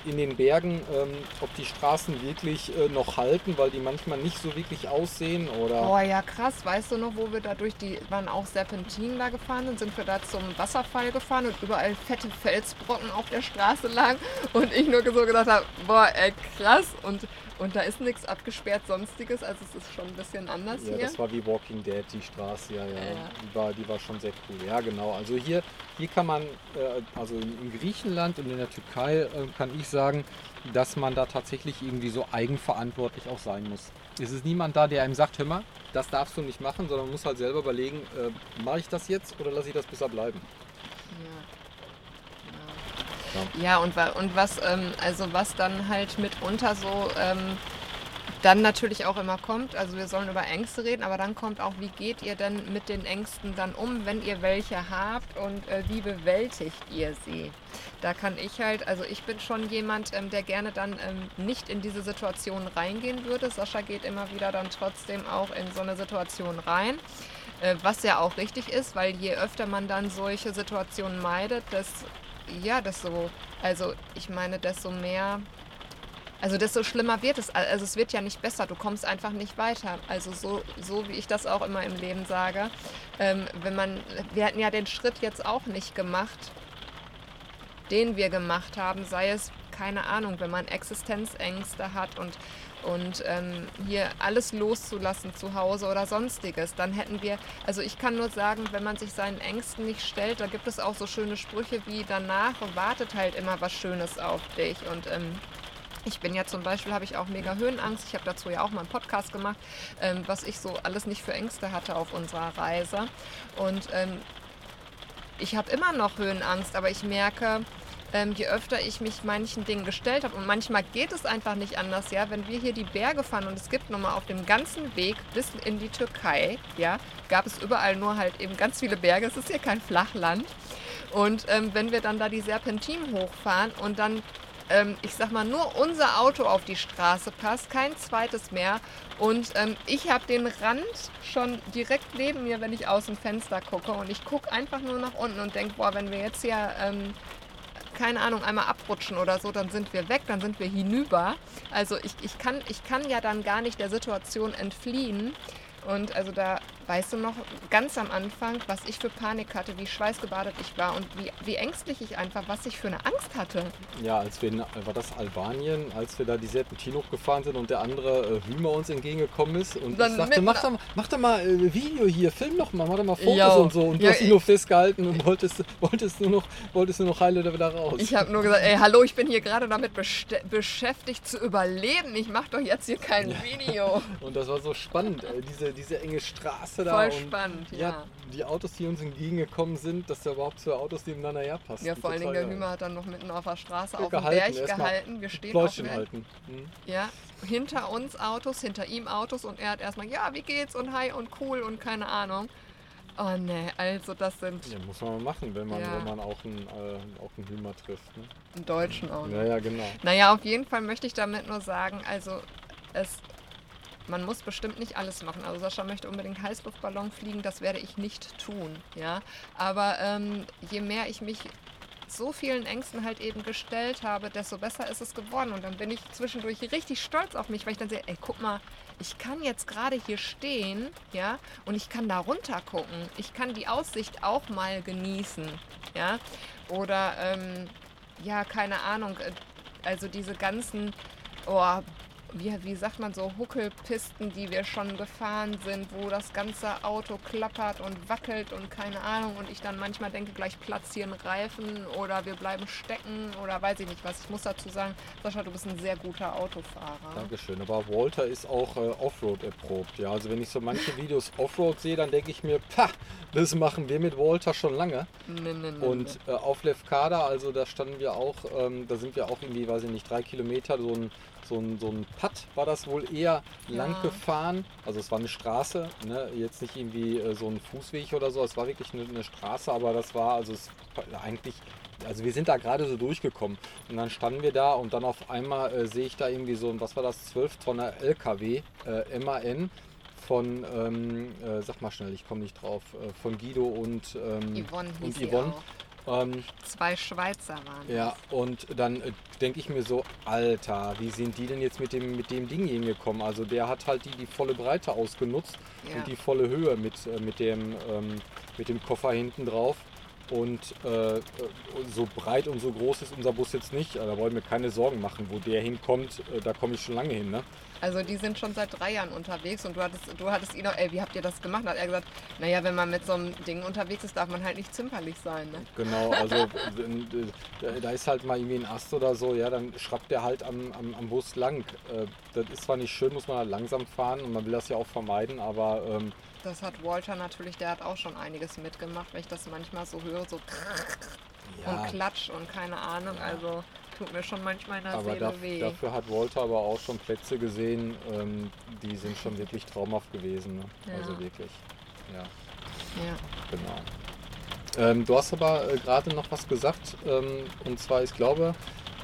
S2: in den Bergen, ähm, ob die Straßen wirklich äh, noch halten, weil die manchmal nicht so wirklich aussehen oder...
S1: Boah, ja krass. Weißt du noch, wo wir da durch die, waren auch Serpentinen da gefahren und sind wir da zum Wasserfall gefahren und überall fette Felsbrocken auf der Straße lagen und ich nur so gedacht habe, boah, ey, krass. Und, und da ist nichts abgesperrt, sonstiges, also es ist schon ein bisschen anders
S2: Ja,
S1: hier.
S2: das war wie Walking Dead, die Straße, ja, ja.
S1: Ja.
S2: Die, war, die war schon sehr cool. Ja, genau. Also hier, hier kann man, äh, also in, in Griechenland und in der Türkei äh, kann ich sagen, dass man da tatsächlich irgendwie so eigenverantwortlich auch sein muss. Es ist niemand da, der einem sagt, hör mal, das darfst du nicht machen, sondern man muss halt selber überlegen, äh, mache ich das jetzt oder lasse ich das besser bleiben?
S1: Ja. Ja. und, und was, ähm, also was dann halt mitunter so ähm, dann natürlich auch immer kommt, also wir sollen über Ängste reden, aber dann kommt auch, wie geht ihr denn mit den Ängsten dann um, wenn ihr welche habt und äh, wie bewältigt ihr sie? Da kann ich halt, also ich bin schon jemand, ähm, der gerne dann ähm, nicht in diese Situation reingehen würde. Sascha geht immer wieder dann trotzdem auch in so eine Situation rein. Äh, was ja auch richtig ist, weil je öfter man dann solche Situationen meidet, desto, ja, desto, also ich meine, desto mehr, also desto schlimmer wird es. Also es wird ja nicht besser, du kommst einfach nicht weiter. Also so, so wie ich das auch immer im Leben sage, ähm, wenn man, wir hatten ja den Schritt jetzt auch nicht gemacht, den wir gemacht haben, sei es, keine Ahnung, wenn man Existenzängste hat und, und ähm, hier alles loszulassen zu Hause oder sonstiges, dann hätten wir, also ich kann nur sagen, wenn man sich seinen Ängsten nicht stellt, da gibt es auch so schöne Sprüche wie danach wartet halt immer was Schönes auf dich und ähm, ich bin ja zum Beispiel, habe ich auch mega Höhenangst. Ich habe dazu ja auch mal einen Podcast gemacht, ähm, was ich so alles nicht für Ängste hatte auf unserer Reise. Und ähm, ich habe immer noch Höhenangst, aber ich merke, ähm, je öfter ich mich manchen Dingen gestellt habe und manchmal geht es einfach nicht anders, ja, wenn wir hier die Berge fahren und es gibt nochmal auf dem ganzen Weg bis in die Türkei, ja, gab es überall nur halt eben ganz viele Berge, es ist hier kein Flachland und ähm, wenn wir dann da die Serpentinen hochfahren und dann ähm, ich sag mal, nur unser Auto auf die Straße passt, kein zweites mehr. Und ähm, ich habe den Rand schon direkt neben mir, wenn ich aus dem Fenster gucke. Und ich gucke einfach nur nach unten und denke, boah, wenn wir jetzt hier, ähm, keine Ahnung, einmal abrutschen oder so, dann sind wir weg, dann sind wir hinüber. Also ich, ich, kann, ich kann ja dann gar nicht der Situation entfliehen. Und also da Weißt du noch, ganz am Anfang, was ich für Panik hatte, wie schweißgebadet ich war und wie, wie ängstlich ich einfach, was ich für eine Angst hatte.
S2: Ja, als wir in, war das Albanien, als wir da die Serpentin hochgefahren sind und der andere äh, Hümer uns entgegengekommen ist und
S1: Dann
S2: ich sagte, mach doch, mal- mach doch mal äh, Video hier, film doch mal, mach doch mal Fotos
S1: Jo.
S2: und so und du
S1: Ja,
S2: hast ihn nur festgehalten und wolltest, wolltest nur noch, wolltest nur noch heile wieder raus.
S1: Ich habe nur gesagt, ey, hallo, ich bin hier gerade damit beschäftigt zu überleben. Ich mache doch jetzt hier kein Video.
S2: Und das war so spannend, äh, diese, diese enge Straße da.
S1: Voll
S2: und,
S1: spannend,
S2: ja.
S1: ja.
S2: Die Autos, die uns entgegengekommen sind, dass da überhaupt zwei Autos nebeneinander herpassen.
S1: Ja, vor allen Dingen der Hümer hat dann noch mitten auf der Straße
S2: geil.
S1: auf dem Berg gehalten. Wir stehen auf dem
S2: halten. Hm.
S1: Ja, hinter uns Autos, hinter ihm Autos und er hat erstmal, ja, wie geht's und hi und cool und keine Ahnung. Oh ne, also das sind
S2: Ja, muss man machen, wenn man,
S1: Ja.
S2: wenn man auch einen, äh, auch einen Hümer trifft. Ne?
S1: im Deutschen auch.
S2: Ja,
S1: Ne?
S2: ja, genau.
S1: Naja, auf jeden Fall möchte ich damit nur sagen, also es, man muss bestimmt nicht alles machen. Also Sascha möchte unbedingt Heißluftballon fliegen, das werde ich nicht tun, ja. Aber ähm, je mehr ich mich so vielen Ängsten halt eben gestellt habe, desto besser ist es geworden. Und dann bin ich zwischendurch richtig stolz auf mich, weil ich dann sehe, ey, guck mal, ich kann jetzt gerade hier stehen, ja, und ich kann da runter gucken. Ich kann die Aussicht auch mal genießen, ja. Oder, ähm, ja, keine Ahnung, äh, also diese ganzen, oh, wie, wie sagt man so, Huckelpisten, die wir schon gefahren sind, wo das ganze Auto klappert und wackelt und keine Ahnung und ich dann manchmal denke, gleich ein Reifen oder wir bleiben stecken oder weiß ich nicht was. Ich muss dazu sagen, Sascha, du bist ein sehr guter Autofahrer.
S2: Dankeschön. Aber Walter ist auch äh, Offroad erprobt. Ja, also wenn ich so manche Videos Offroad sehe, dann denke ich mir, pah, das machen wir mit Walter schon lange.
S1: Nee, nee, nee,
S2: Und äh, auf Lefkada, also da standen wir auch, ähm, da sind wir auch irgendwie, weiß ich nicht, drei Kilometer, so ein, so ein, so ein Putt war das wohl eher lang
S1: Ja.
S2: gefahren. Also es war eine Straße, ne? jetzt nicht irgendwie äh, so ein Fußweg oder so, es war wirklich eine, eine Straße, aber das war also es eigentlich, also wir sind da gerade so durchgekommen. Und dann standen wir da und dann auf einmal äh, sehe ich da irgendwie so ein, was war das, 12 Tonner LKW, äh, MAN. Von, ähm, äh, sag mal schnell, ich komme nicht drauf, äh, von Guido und, ähm,
S1: Yvonne
S2: und Yvonne. Ähm,
S1: Zwei Schweizer waren
S2: ja, und dann äh, denke ich mir so, Alter, wie sind die denn jetzt mit dem, mit dem Ding hingekommen? Also der hat halt die, die volle Breite ausgenutzt
S1: Ja.
S2: und die volle Höhe mit, äh, mit, dem, ähm, mit dem Koffer hinten drauf. Und äh, äh, so breit und so groß ist unser Bus jetzt nicht. Also Da wollen wir keine Sorgen machen. Wo der hinkommt, äh, da komme ich schon lange hin. Ne?
S1: Also die sind schon seit drei Jahren unterwegs und du hattest, du hattest ihn auch, ey, wie habt ihr das gemacht? Da hat er gesagt, naja, wenn man mit so einem Ding unterwegs ist, darf man halt nicht zimperlich sein. Ne?
S2: Genau, also äh, da- ist halt mal irgendwie ein Ast oder so, ja, dann schrappt der halt am, am, am Bus lang. Äh, Das ist zwar nicht schön, muss man halt langsam fahren und man will das ja auch vermeiden, aber ähm,
S1: Das hat Walter natürlich, der hat auch schon einiges mitgemacht, wenn ich das manchmal so höre, so
S2: ja,
S1: und Klatsch und keine Ahnung. Also tut mir schon manchmal in der
S2: aber
S1: Seele
S2: da,
S1: weh.
S2: dafür hat Walter aber auch schon Plätze gesehen, ähm, die sind schon wirklich traumhaft gewesen. Ne?
S1: Ja.
S2: Also wirklich, ja,
S1: ja.
S2: genau. Ähm, du hast aber äh, gerade noch was gesagt, ähm, und zwar, ich glaube,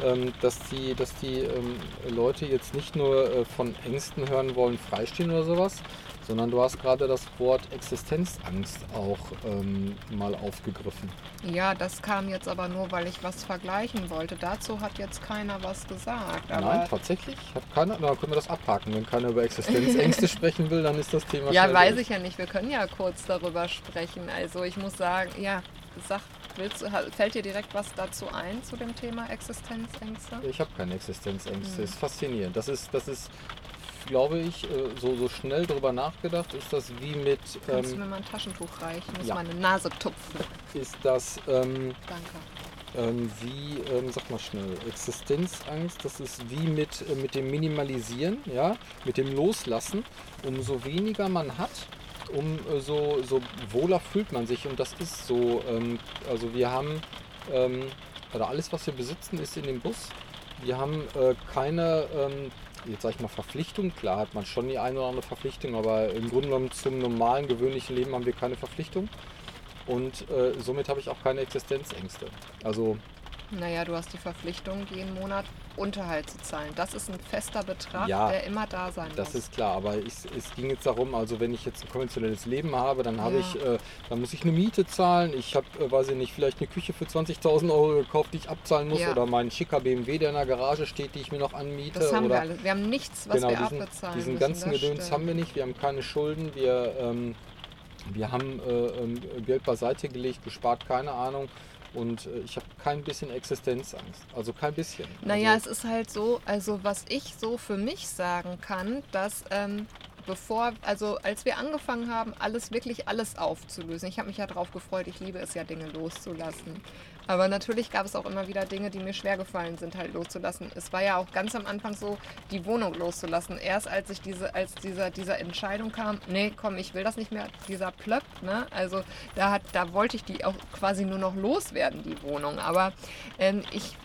S2: ähm, dass die, dass die ähm, Leute jetzt nicht nur äh, von Ängsten hören wollen, freistehen oder sowas, sondern du hast gerade das Wort Existenzangst auch ähm, mal aufgegriffen.
S1: ja, das kam jetzt aber nur, weil ich was vergleichen wollte. Dazu hat jetzt keiner was gesagt.
S2: Nein, tatsächlich? Hat keiner? Dann können wir das abhaken. Wenn keiner über Existenzängste sprechen will, dann ist das Thema
S1: Ja, weiß
S2: durch.
S1: ich ja nicht. Wir können ja kurz darüber sprechen. Also ich muss sagen, ja, sag, willst, fällt dir direkt was dazu ein zu dem Thema Existenzängste?
S2: Ich habe keine Existenzängste.
S1: Hm.
S2: Ist faszinierend. Das ist, das ist, glaube ich, äh, so, so schnell drüber nachgedacht, ist das wie mit,
S1: Kannst du
S2: ähm,
S1: mir mal ein Taschentuch reichen? Ich muss
S2: ja.
S1: meine Nase tupfen.
S2: ist das ähm,
S1: Danke.
S2: ähm, wie, ähm, sag mal schnell, Existenzangst, das ist wie mit, äh, mit dem Minimalisieren, ja, mit dem Loslassen. Umso weniger man hat, umso so wohler fühlt man sich und das ist so. Ähm, also wir haben, ähm, oder alles was wir besitzen ist in dem Bus. Wir haben äh, keine, ähm, jetzt sag ich mal Verpflichtung, klar hat man schon die eine oder andere Verpflichtung, aber im Grunde genommen zum normalen, gewöhnlichen Leben haben wir keine Verpflichtung. Und äh, somit habe ich auch keine Existenzängste. Also
S1: Naja, du hast die Verpflichtung, jeden Monat Unterhalt zu zahlen. Das ist ein fester Betrag,
S2: Ja,
S1: der immer da sein
S2: Das
S1: muss.
S2: ist klar, aber ich, es ging jetzt darum, also wenn ich jetzt ein konventionelles Leben habe, dann habe
S1: Ja.
S2: ich, äh, dann muss ich eine Miete zahlen. Ich habe, äh, weiß ich nicht, vielleicht eine Küche für 20.000 Euro gekauft, die ich abzahlen muss,
S1: Ja.
S2: oder meinen schicker BMW, der in der Garage steht, die ich mir noch anmiete.
S1: das haben
S2: oder
S1: wir alles. Wir haben nichts, was
S2: genau
S1: wir
S2: diesen,
S1: abbezahlen
S2: diesen
S1: müssen.
S2: ganzen
S1: das
S2: Gedöns
S1: stimmt.
S2: haben wir nicht. Wir haben keine Schulden. Wir, ähm, Wir haben äh, ähm, Geld beiseite gelegt, gespart, keine Ahnung. Und äh, ich habe kein bisschen Existenzangst. Also kein bisschen.
S1: Naja,
S2: also,
S1: es ist halt so, also was ich so für mich sagen kann, dass ähm, bevor, also als wir angefangen haben, alles, wirklich alles aufzulösen, ich habe mich ja darauf gefreut, ich liebe es ja, Dinge loszulassen. Aber natürlich gab es auch immer wieder Dinge, die mir schwer gefallen sind, halt loszulassen. Es war ja auch ganz am Anfang so, die Wohnung loszulassen. Erst als ich diese, als dieser, dieser Entscheidung kam, nee, komm, ich will das nicht mehr, dieser Plöpp, ne? Also da hat, da wollte ich die auch quasi nur noch loswerden, die Wohnung. Aber ähm, ich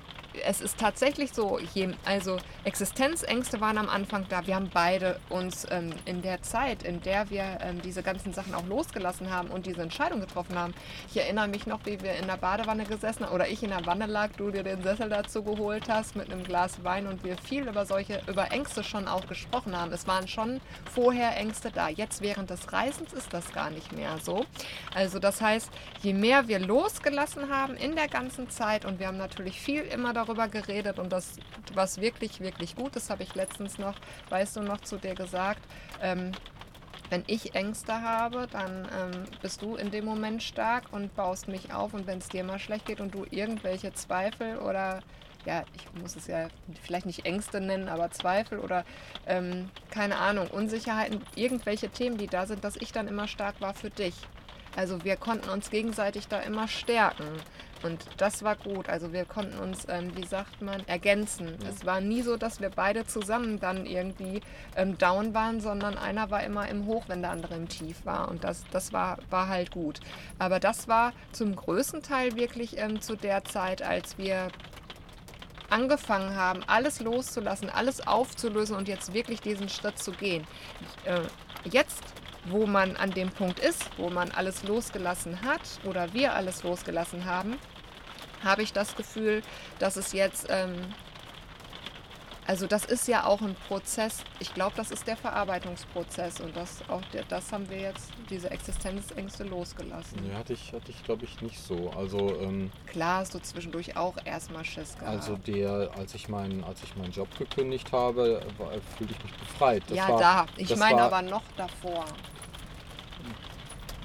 S1: es ist tatsächlich so, also Existenzängste waren am Anfang da. Wir haben beide uns ähm, in der Zeit, in der wir ähm, diese ganzen Sachen auch losgelassen haben und diese Entscheidung getroffen haben. Ich erinnere mich noch, wie wir in der Badewanne gesessen oder ich in der Wanne lag, du dir den Sessel dazu geholt hast mit einem Glas Wein und wir viel über solche, über Ängste schon auch gesprochen haben. Es waren schon vorher Ängste da. Jetzt während des Reisens ist das gar nicht mehr so. Also das heißt, je mehr wir losgelassen haben in der ganzen Zeit und wir haben natürlich viel immer darüber darüber geredet und das, was wirklich, wirklich gut ist, habe ich letztens noch, weißt du, noch zu dir gesagt. Ähm, wenn ich Ängste habe, dann ähm, bist du in dem Moment stark und baust mich auf. Und wenn es dir mal schlecht geht und du irgendwelche Zweifel oder ja, ich muss es ja vielleicht nicht Ängste nennen, aber Zweifel oder ähm, keine Ahnung, Unsicherheiten, irgendwelche Themen, die da sind, dass ich dann immer stark war für dich. Also wir konnten uns gegenseitig da immer stärken. Und das war gut. Also wir konnten uns, ähm, wie sagt man, ergänzen. Ja. Es war nie so, dass wir beide zusammen dann irgendwie ähm, down waren, sondern einer war immer im Hoch, wenn der andere im Tief war. Und das, das war, war halt gut. Aber das war zum größten Teil wirklich ähm, zu der Zeit, als wir angefangen haben, alles loszulassen, alles aufzulösen und jetzt wirklich diesen Schritt zu gehen. Äh, jetzt wo man an dem Punkt ist, wo man alles losgelassen hat oder wir alles losgelassen haben, habe ich das Gefühl, dass es jetzt, ähm, also das ist ja auch ein Prozess, ich glaube, das ist der Verarbeitungsprozess und das, auch der, das haben wir jetzt, diese Existenzängste losgelassen.
S2: Ja, hatte ich, hatte ich glaube ich nicht so. Also, ähm,
S1: Klar hast du zwischendurch auch erstmal Schiss gehabt.
S2: Also der, als ich, mein, als ich meinen Job gekündigt habe, war, fühlte ich mich befreit.
S1: Das ja, war, da. Ich meine aber noch davor.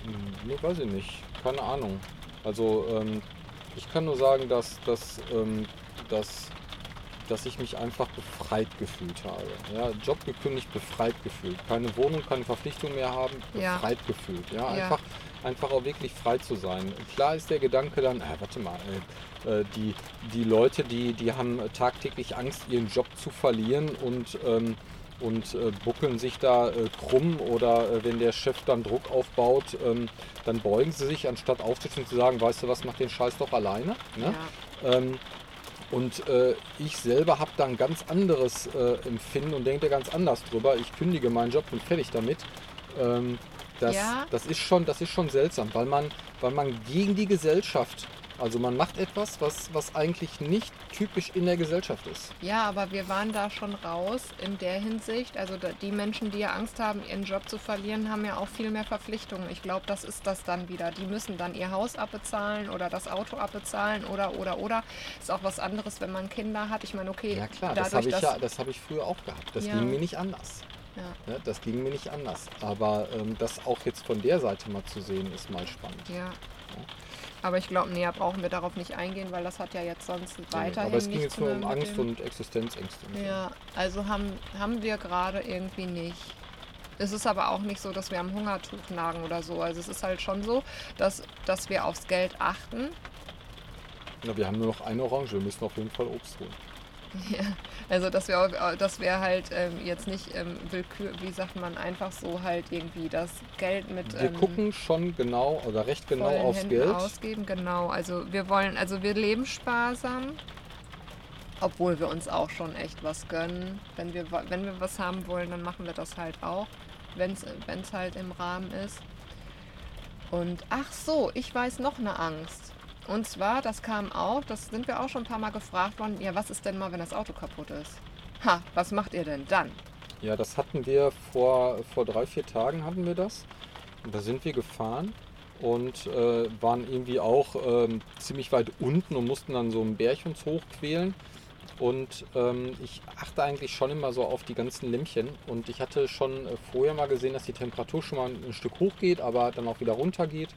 S2: Hm, nee, weiß ich nicht. Keine Ahnung. Also ähm, ich kann nur sagen, dass, dass, ähm, dass, dass ich mich einfach befreit gefühlt habe. Ja, Job gekündigt, befreit gefühlt. Keine Wohnung, keine Verpflichtung mehr haben, befreit ja. gefühlt. Ja, einfach, ja. einfach auch wirklich frei zu sein. Klar ist der Gedanke dann, äh, warte mal, äh, die, die Leute, die, die haben tagtäglich Angst, ihren Job zu verlieren und ähm, und äh, buckeln sich da äh, krumm oder äh, wenn der Chef dann Druck aufbaut, ähm, dann beugen sie sich, anstatt aufzustehen und zu sagen, weißt du was, mach den Scheiß doch alleine. Ne? Ja. Ähm, und äh, ich selber habe da ein ganz anderes äh, Empfinden und denke ganz anders drüber. Ich kündige meinen Job und fertig damit. Ähm, das, ja. das, ist schon, das ist schon seltsam, weil man, weil man gegen die Gesellschaft also man macht etwas, was, was eigentlich nicht typisch in der Gesellschaft ist.
S1: Ja, aber wir waren da schon raus in der Hinsicht. Also die Menschen, die ja Angst haben, ihren Job zu verlieren, haben ja auch viel mehr Verpflichtungen. Ich glaube, das ist das dann wieder. Die müssen dann ihr Haus abbezahlen oder das Auto abbezahlen oder oder oder. Ist auch was anderes, wenn man Kinder hat. Ich meine, okay.
S2: Ja klar, dadurch, das habe ich ja, das habe ich früher auch gehabt. Das ja. ging mir nicht anders. Ja. ja. das ging mir nicht anders. Aber ähm, das auch jetzt von der Seite mal zu sehen, ist mal spannend.
S1: Ja. Aber ich glaube, näher brauchen wir darauf nicht eingehen, weil das hat ja jetzt sonst weiterhin
S2: Aber es ging jetzt nur um Angst und Existenzängste.
S1: Ja, also haben, haben wir gerade irgendwie nicht. Es ist aber auch nicht so, dass wir am Hungertuch nagen oder so. Also es ist halt schon so, dass, dass wir aufs Geld achten.
S2: Ja, wir haben nur noch eine Orange, wir müssen auf jeden Fall Obst holen.
S1: Ja, also dass wir, dass wir halt ähm, jetzt nicht ähm, willkür, wie sagt man, einfach so halt irgendwie das Geld mit.
S2: Wir
S1: ähm,
S2: gucken schon genau oder recht genau aufs
S1: Händen
S2: Geld.
S1: ausgeben, genau. Also wir wollen, also wir leben sparsam, obwohl wir uns auch schon echt was gönnen. Wenn wir, wenn wir was haben wollen, dann machen wir das halt auch, wenn es halt im Rahmen ist. Und ach so, ich weiß noch eine Angst. Und zwar, das kam auch, das sind wir auch schon ein paar Mal gefragt worden, ja, was ist denn mal, wenn das Auto kaputt ist? Ha, was macht ihr denn dann?
S2: Ja, das hatten wir vor, vor drei, vier Tagen hatten wir das. Und da sind wir gefahren und äh, waren irgendwie auch äh, ziemlich weit unten und mussten dann so einen Berg uns hochquälen. Und ähm, ich achte eigentlich schon immer so auf die ganzen Lämpchen. Und ich hatte schon äh, vorher mal gesehen, dass die Temperatur schon mal ein Stück hoch geht, aber dann auch wieder runter geht.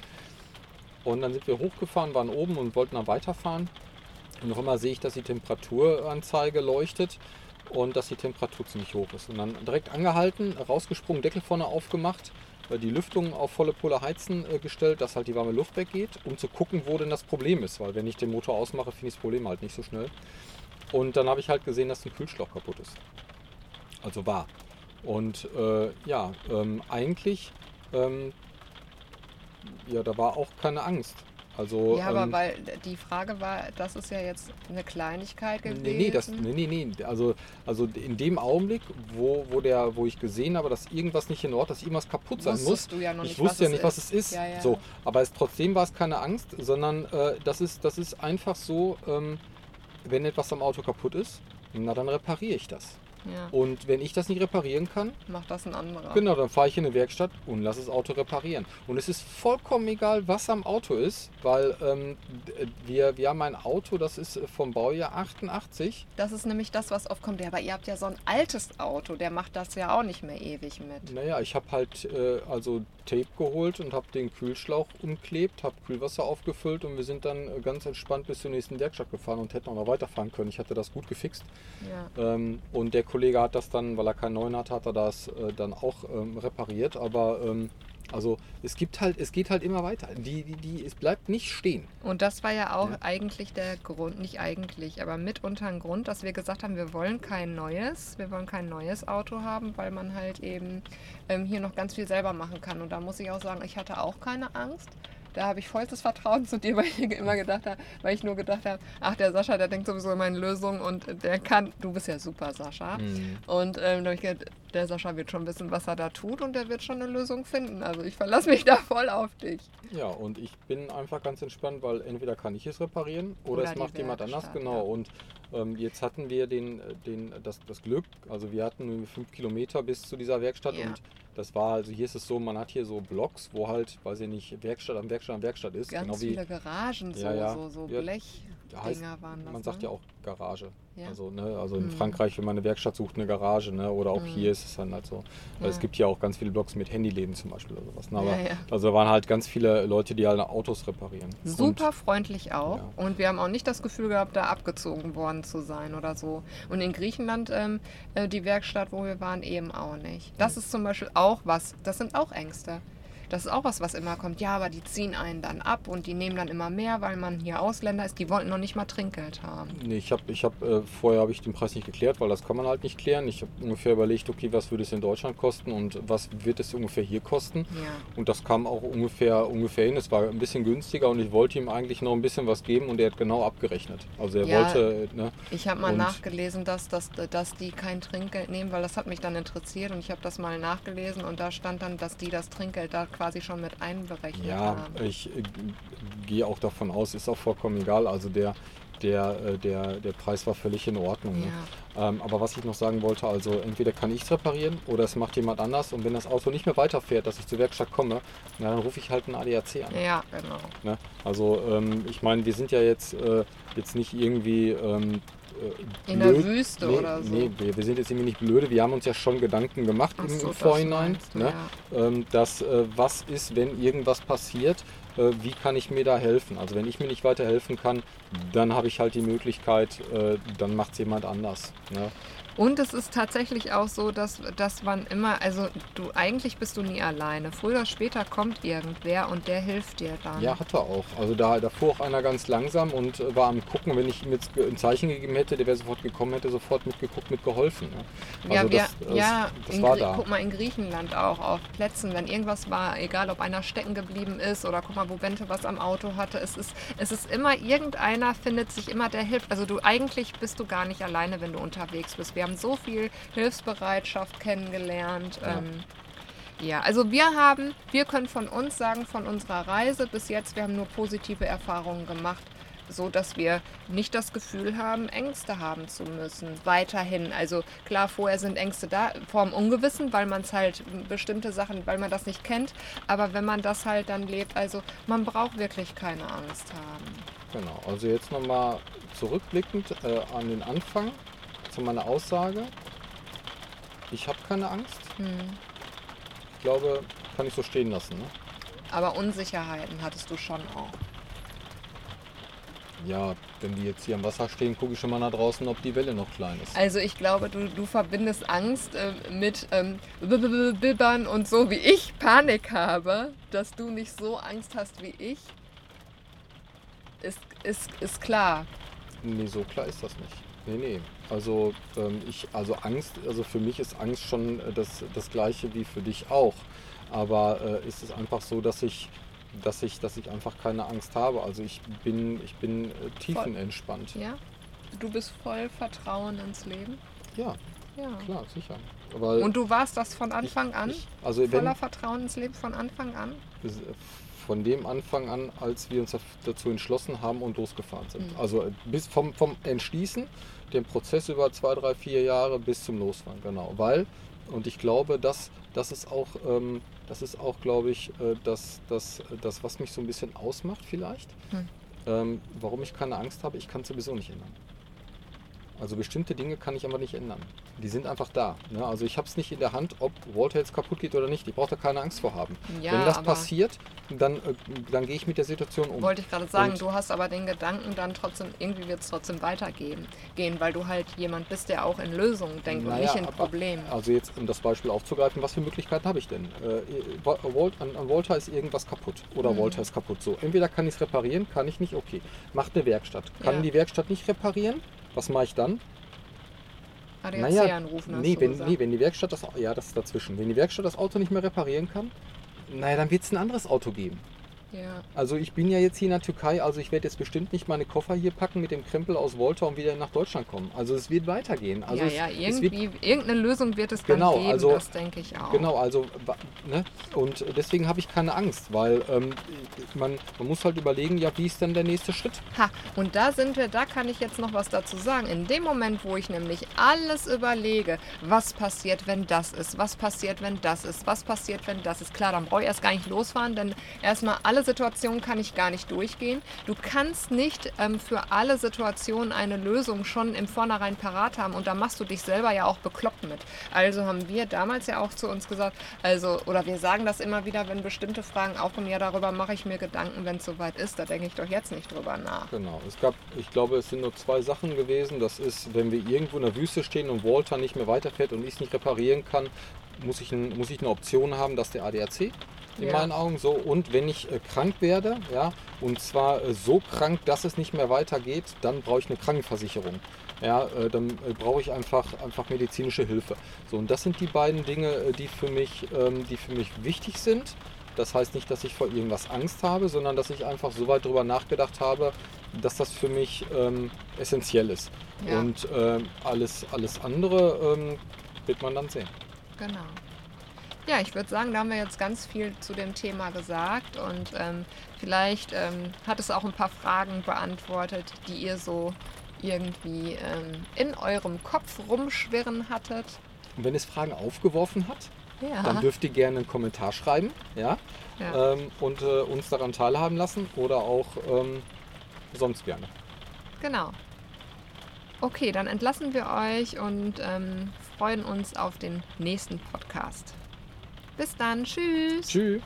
S2: Und dann sind wir hochgefahren, waren oben und wollten dann weiterfahren. Und noch immer sehe ich, dass die Temperaturanzeige leuchtet und dass die Temperatur ziemlich hoch ist. Und dann direkt angehalten, rausgesprungen, Deckel vorne aufgemacht, äh, die Lüftung auf volle Pulle heizen äh, gestellt, dass halt die warme Luft weggeht, um zu gucken, wo denn das Problem ist. Weil wenn ich den Motor ausmache, finde ich das Problem halt nicht so schnell. Und dann habe ich halt gesehen, dass ein Kühlschlauch kaputt ist. Also war. Und äh, ja, ähm, eigentlich, ähm, ja, da war auch keine Angst. Also,
S1: Ja, aber
S2: ähm,
S1: weil die Frage war, das ist ja jetzt eine Kleinigkeit gewesen.
S2: Nee, nee, das, nee, nee, nee. Also, also in dem Augenblick, wo, wo, der, wo ich gesehen habe, dass irgendwas nicht in Ordnung, dass irgendwas kaputt sein muss,
S1: Wusstest du ja noch
S2: ich
S1: nicht,
S2: wusste
S1: was
S2: ja nicht, was
S1: ist.
S2: es ist.
S1: Ja, ja.
S2: So, aber es, trotzdem war es keine Angst, sondern äh, das, ist, das ist einfach so, ähm, wenn etwas am Auto kaputt ist, na dann repariere ich das.
S1: Ja,
S2: Und wenn ich das nicht reparieren kann,
S1: macht das ein anderer.
S2: genau, dann fahre ich in eine Werkstatt und lasse das Auto reparieren. Und es ist vollkommen egal, was am Auto ist, weil ähm, d- wir, wir haben ein Auto, das ist vom Baujahr 88.
S1: Das ist nämlich das, was oft kommt. Ja, aber ihr habt ja so ein altes Auto, der macht das ja auch nicht mehr ewig mit.
S2: Naja, ich habe halt äh, also Tape geholt und habe den Kühlschlauch umklebt, habe Kühlwasser aufgefüllt und wir sind dann äh, ganz entspannt bis zur nächsten Werkstatt gefahren und hätten auch noch weiterfahren können. Ich hatte das gut gefixt.
S1: Ja.
S2: Ähm, und der Kollege hat das dann, weil er keinen neuen hat, hat er das äh, dann auch ähm, repariert. Aber ähm, also es gibt halt, es geht halt immer weiter. Die, die, die, es bleibt nicht stehen.
S1: Und das war ja auch
S2: Ja.
S1: eigentlich der Grund, nicht eigentlich, aber mitunter ein Grund, dass wir gesagt haben, wir wollen kein neues, wir wollen kein neues Auto haben, weil man halt eben ähm, hier noch ganz viel selber machen kann. Und da muss ich auch sagen, ich hatte auch keine Angst. Da habe ich vollstes Vertrauen zu dir, weil ich immer gedacht habe, weil ich nur gedacht habe, ach der Sascha, der denkt sowieso immer in Lösungen und der kann, du bist ja super Sascha.
S2: Mhm.
S1: Und ähm, da habe ich gedacht, der Sascha wird schon wissen, was er da tut und der wird schon eine Lösung finden. Also ich verlasse mich da voll auf dich.
S2: Ja, und ich bin einfach ganz entspannt, weil entweder kann ich es reparieren oder,
S1: Oder
S2: es macht jemand anders. Genau.
S1: ja.
S2: Und ähm, jetzt hatten wir den, den, das, das Glück, also wir hatten fünf Kilometer bis zu dieser Werkstatt
S1: Ja.
S2: und das war, also hier ist es so, man hat hier so Blocks, wo halt, weiß ich nicht, Werkstatt am Werkstatt am Werkstatt ist.
S1: Ganz
S2: genau wie,
S1: viele Garagen, so,
S2: Ja, ja.
S1: so, so Blechdinger
S2: heißt,
S1: waren das.
S2: man sagt
S1: ne?
S2: ja auch Garage.
S1: Ja.
S2: Also, ne, also in
S1: Mhm.
S2: Frankreich, wenn man eine Werkstatt sucht, eine Garage, ne? Oder auch
S1: Mhm.
S2: hier ist es dann halt so. Es
S1: Ja.
S2: gibt ja auch ganz viele Blocks mit Handyläden zum Beispiel oder sowas. Ne? Aber,
S1: Ja.
S2: Also da waren halt ganz viele Leute, die halt Autos reparieren. Und-
S1: Super freundlich auch. Und wir haben auch nicht das Gefühl gehabt, da abgezogen worden zu sein oder so. Und in Griechenland, ähm, äh, die Werkstatt, wo wir waren, eben auch nicht. Das ist zum Beispiel auch was, das sind auch Ängste. Das ist auch was, was immer kommt. Ja, aber die ziehen einen dann ab und die nehmen dann immer mehr, weil man hier Ausländer ist. Die wollten noch nicht mal Trinkgeld haben.
S2: Nee, ich habe ich hab, äh, vorher habe ich den Preis nicht geklärt, weil das kann man halt nicht klären. Ich habe ungefähr überlegt, okay, was würde es in Deutschland kosten und was wird es ungefähr hier kosten.
S1: Ja.
S2: Und das kam auch ungefähr, ungefähr hin. Es war ein bisschen günstiger und ich wollte ihm eigentlich noch ein bisschen was geben und er hat genau abgerechnet. Also er
S1: Ja.
S2: wollte, äh, ne,
S1: Ich habe mal
S2: Und-
S1: nachgelesen, dass, dass, dass die kein Trinkgeld nehmen, weil das hat mich dann interessiert und ich habe das mal nachgelesen und da stand dann, dass die das Trinkgeld da quasi schon mit einberechnet
S2: ja,
S1: haben.
S2: ich äh, gehe auch davon aus, ist auch vollkommen egal. Also der, der, äh, der, der Preis war völlig in Ordnung. Ne? Ähm, aber was ich noch sagen wollte, also entweder kann ich es reparieren oder es macht jemand anders und wenn das Auto nicht mehr weiterfährt, dass ich zur Werkstatt komme, na, dann rufe ich halt einen ADAC an.
S1: Ja, ja genau.
S2: Ne? Also ähm, ich meine, wir sind ja jetzt, äh, jetzt nicht irgendwie ähm, äh,
S1: In der. Wüste
S2: nee,
S1: oder so.
S2: Nee, wir, wir sind jetzt irgendwie nicht blöde. Wir haben uns ja schon Gedanken gemacht
S1: Ach
S2: im,
S1: so,
S2: im
S1: das
S2: Vorhinein,
S1: du,
S2: ne?
S1: ja.
S2: ähm, dass äh, was ist, wenn irgendwas passiert, äh, wie kann ich mir da helfen? Also wenn ich mir nicht weiterhelfen kann, dann habe ich halt die Möglichkeit, äh, dann macht es jemand anders. Ne?
S1: Und es ist tatsächlich auch so, dass, dass man immer, also du eigentlich bist du nie alleine. Früher oder später kommt irgendwer und der hilft dir dann.
S2: Ja, hat er auch. Also da, da fuhr auch einer ganz langsam und äh, war am Gucken. Wenn ich ihm jetzt ein Zeichen gegeben hätte, der wäre sofort gekommen, hätte sofort mitgeguckt, mitgeholfen. Ne?
S1: Ja,
S2: Also
S1: wir,
S2: das, das,
S1: ja
S2: das war da.
S1: guck mal in Griechenland auch auf Plätzen, wenn irgendwas war, egal ob einer stecken geblieben ist oder guck mal, wo Bente was am Auto hatte, es ist, es ist immer irgendeiner findet sich immer, der hilft. Also du eigentlich bist du gar nicht alleine, wenn du unterwegs bist. Wir haben so viel Hilfsbereitschaft kennengelernt.
S2: Ja.
S1: Ähm, ja, also wir haben, wir können von uns sagen, von unserer Reise bis jetzt, wir haben nur positive Erfahrungen gemacht. so, dass wir nicht das Gefühl haben, Ängste haben zu müssen. Weiterhin. Also klar, vorher sind Ängste da, vorm Ungewissen, weil man es halt bestimmte Sachen, weil man das nicht kennt. Aber wenn man das halt dann lebt, also man braucht wirklich keine Angst haben.
S2: Genau, also jetzt nochmal zurückblickend äh, an den Anfang zu meiner Aussage. Ich habe keine Angst.
S1: Hm.
S2: Ich glaube, kann ich so stehen lassen. Ne?
S1: Aber Unsicherheiten hattest du schon auch.
S2: Ja, wenn wir jetzt hier am Wasser stehen, gucke ich schon mal nach draußen, ob die Welle noch klein ist.
S1: Also ich glaube, du, du verbindest Angst äh, mit ähm, Bibbern und so, wie ich Panik habe, dass du nicht so Angst hast wie ich, ist, ist, ist klar.
S2: Nee, so klar ist das nicht. Nee, nee. Also, ähm, ich, also Angst, also für mich ist Angst schon äh, das, das gleiche wie für dich auch. Aber äh, ist es einfach so, dass ich, dass, ich, dass ich einfach keine Angst habe. Also ich bin, ich bin äh, tiefenentspannt.
S1: Ja? Du bist voll Vertrauen ins Leben?
S2: Ja,
S1: Ja.
S2: klar, sicher. Weil
S1: Und du warst das von Anfang
S2: ich,
S1: an?
S2: Ich, also wenn,
S1: Voller Vertrauen ins Leben von Anfang an?
S2: Von dem Anfang an, als wir uns dazu entschlossen haben und losgefahren sind.
S1: Mhm.
S2: Also äh, bis vom, vom Entschließen, den Prozess über zwei, drei, vier Jahre bis zum Losfahren, genau. Weil, und ich glaube, dass das ist auch, ähm, das ist auch, glaube ich, äh, das, das, das, was mich so ein bisschen ausmacht vielleicht.
S1: Hm.
S2: Ähm, warum ich keine Angst habe, ich kann es sowieso nicht ändern. Also bestimmte Dinge kann ich einfach nicht ändern. Die sind einfach da. Ne? Also ich habe es nicht in der Hand, ob Walter jetzt kaputt geht oder nicht. Ich brauche da keine Angst vor haben.
S1: Ja,
S2: Wenn das passiert, dann, äh, dann gehe ich mit der Situation um.
S1: Wollte ich gerade sagen,
S2: Und-
S1: du hast aber den Gedanken dann trotzdem, irgendwie wird es trotzdem weitergehen, gehen, weil du halt jemand bist, der auch in Lösungen denkt und
S2: Naja,
S1: nicht in Problemen.
S2: Also jetzt, um das Beispiel aufzugreifen, was für Möglichkeiten habe ich denn? Äh, Walt, an, an Walter ist irgendwas kaputt oder
S1: Mhm.
S2: Walter ist kaputt. So, entweder kann ich es reparieren, kann ich nicht, okay. Macht eine Werkstatt. Kann
S1: Ja.
S2: die Werkstatt nicht reparieren? Was mache ich dann?
S1: ADAC
S2: naja,
S1: anrufen,
S2: nee,
S1: du
S2: wenn, nee, wenn die Werkstatt das ja, das ist dazwischen. Wenn die Werkstatt das Auto nicht mehr reparieren kann, naja, dann wird es ein anderes Auto geben.
S1: Ja.
S2: Also ich bin ja jetzt hier in der Türkei, also ich werde jetzt bestimmt nicht meine Koffer hier packen mit dem Krempel aus Volta und wieder nach Deutschland kommen. Also es wird weitergehen. Also
S1: ja,
S2: es,
S1: ja,
S2: es wird,
S1: irgendwie, irgendeine Lösung wird es
S2: Genau,
S1: dann geben,
S2: also-
S1: das denke ich auch.
S2: Genau, also ne? und deswegen habe ich keine Angst, weil ähm, man, man muss halt überlegen, ja, wie ist denn der nächste Schritt?
S1: Ha, und da sind wir, da kann ich jetzt noch was dazu sagen. In dem Moment, wo ich nämlich alles überlege, was passiert, wenn das ist, was passiert, wenn das ist, was passiert, wenn das ist. Klar, dann brauche ich erst gar nicht losfahren, denn erstmal alle Situationen kann ich gar nicht durchgehen. Du kannst nicht ähm, für alle Situationen eine Lösung schon im Vornherein parat haben und da machst du dich selber ja auch bekloppt mit. Also haben wir damals ja auch zu uns gesagt, also, oder wir sagen das immer wieder, wenn bestimmte Fragen aufkommen, ja, darüber mache ich mir Gedanken, wenn es soweit ist. Da denke ich doch jetzt nicht drüber nach.
S2: Genau, es gab, ich glaube, es sind nur zwei Sachen gewesen. Das ist, wenn wir irgendwo in der Wüste stehen und Walter nicht mehr weiterfährt und ich es nicht reparieren kann, muss ich, ein, muss ich eine Option haben, dass der ADAC in
S1: Ja.
S2: meinen Augen so. Und wenn ich äh, krank werde, ja, und zwar äh, so krank, dass es nicht mehr weitergeht, dann brauche ich eine Krankenversicherung. Ja, äh, dann äh, brauche ich einfach, einfach medizinische Hilfe. So, und das sind die beiden Dinge, äh, die für mich, ähm, die für mich wichtig sind. Das heißt nicht, dass ich vor irgendwas Angst habe, sondern dass ich einfach so weit drüber nachgedacht habe, dass das für mich ähm, essentiell ist.
S1: Ja.
S2: Und ähm, alles, alles andere ähm, wird man dann sehen.
S1: Genau. Ja, ich würde sagen, da haben wir jetzt ganz viel zu dem Thema gesagt und ähm, vielleicht ähm, hat es auch ein paar Fragen beantwortet, die ihr so irgendwie ähm, in eurem Kopf rumschwirren hattet.
S2: Und wenn es Fragen aufgeworfen hat,
S1: Ja.
S2: dann dürft ihr gerne einen Kommentar schreiben ja?
S1: ja.
S2: ähm, und äh, uns daran teilhaben lassen oder auch ähm, sonst gerne.
S1: Genau. Okay, dann entlassen wir euch und ähm, freuen uns auf den nächsten Podcast. Bis dann. Tschüss.
S2: Tschüss.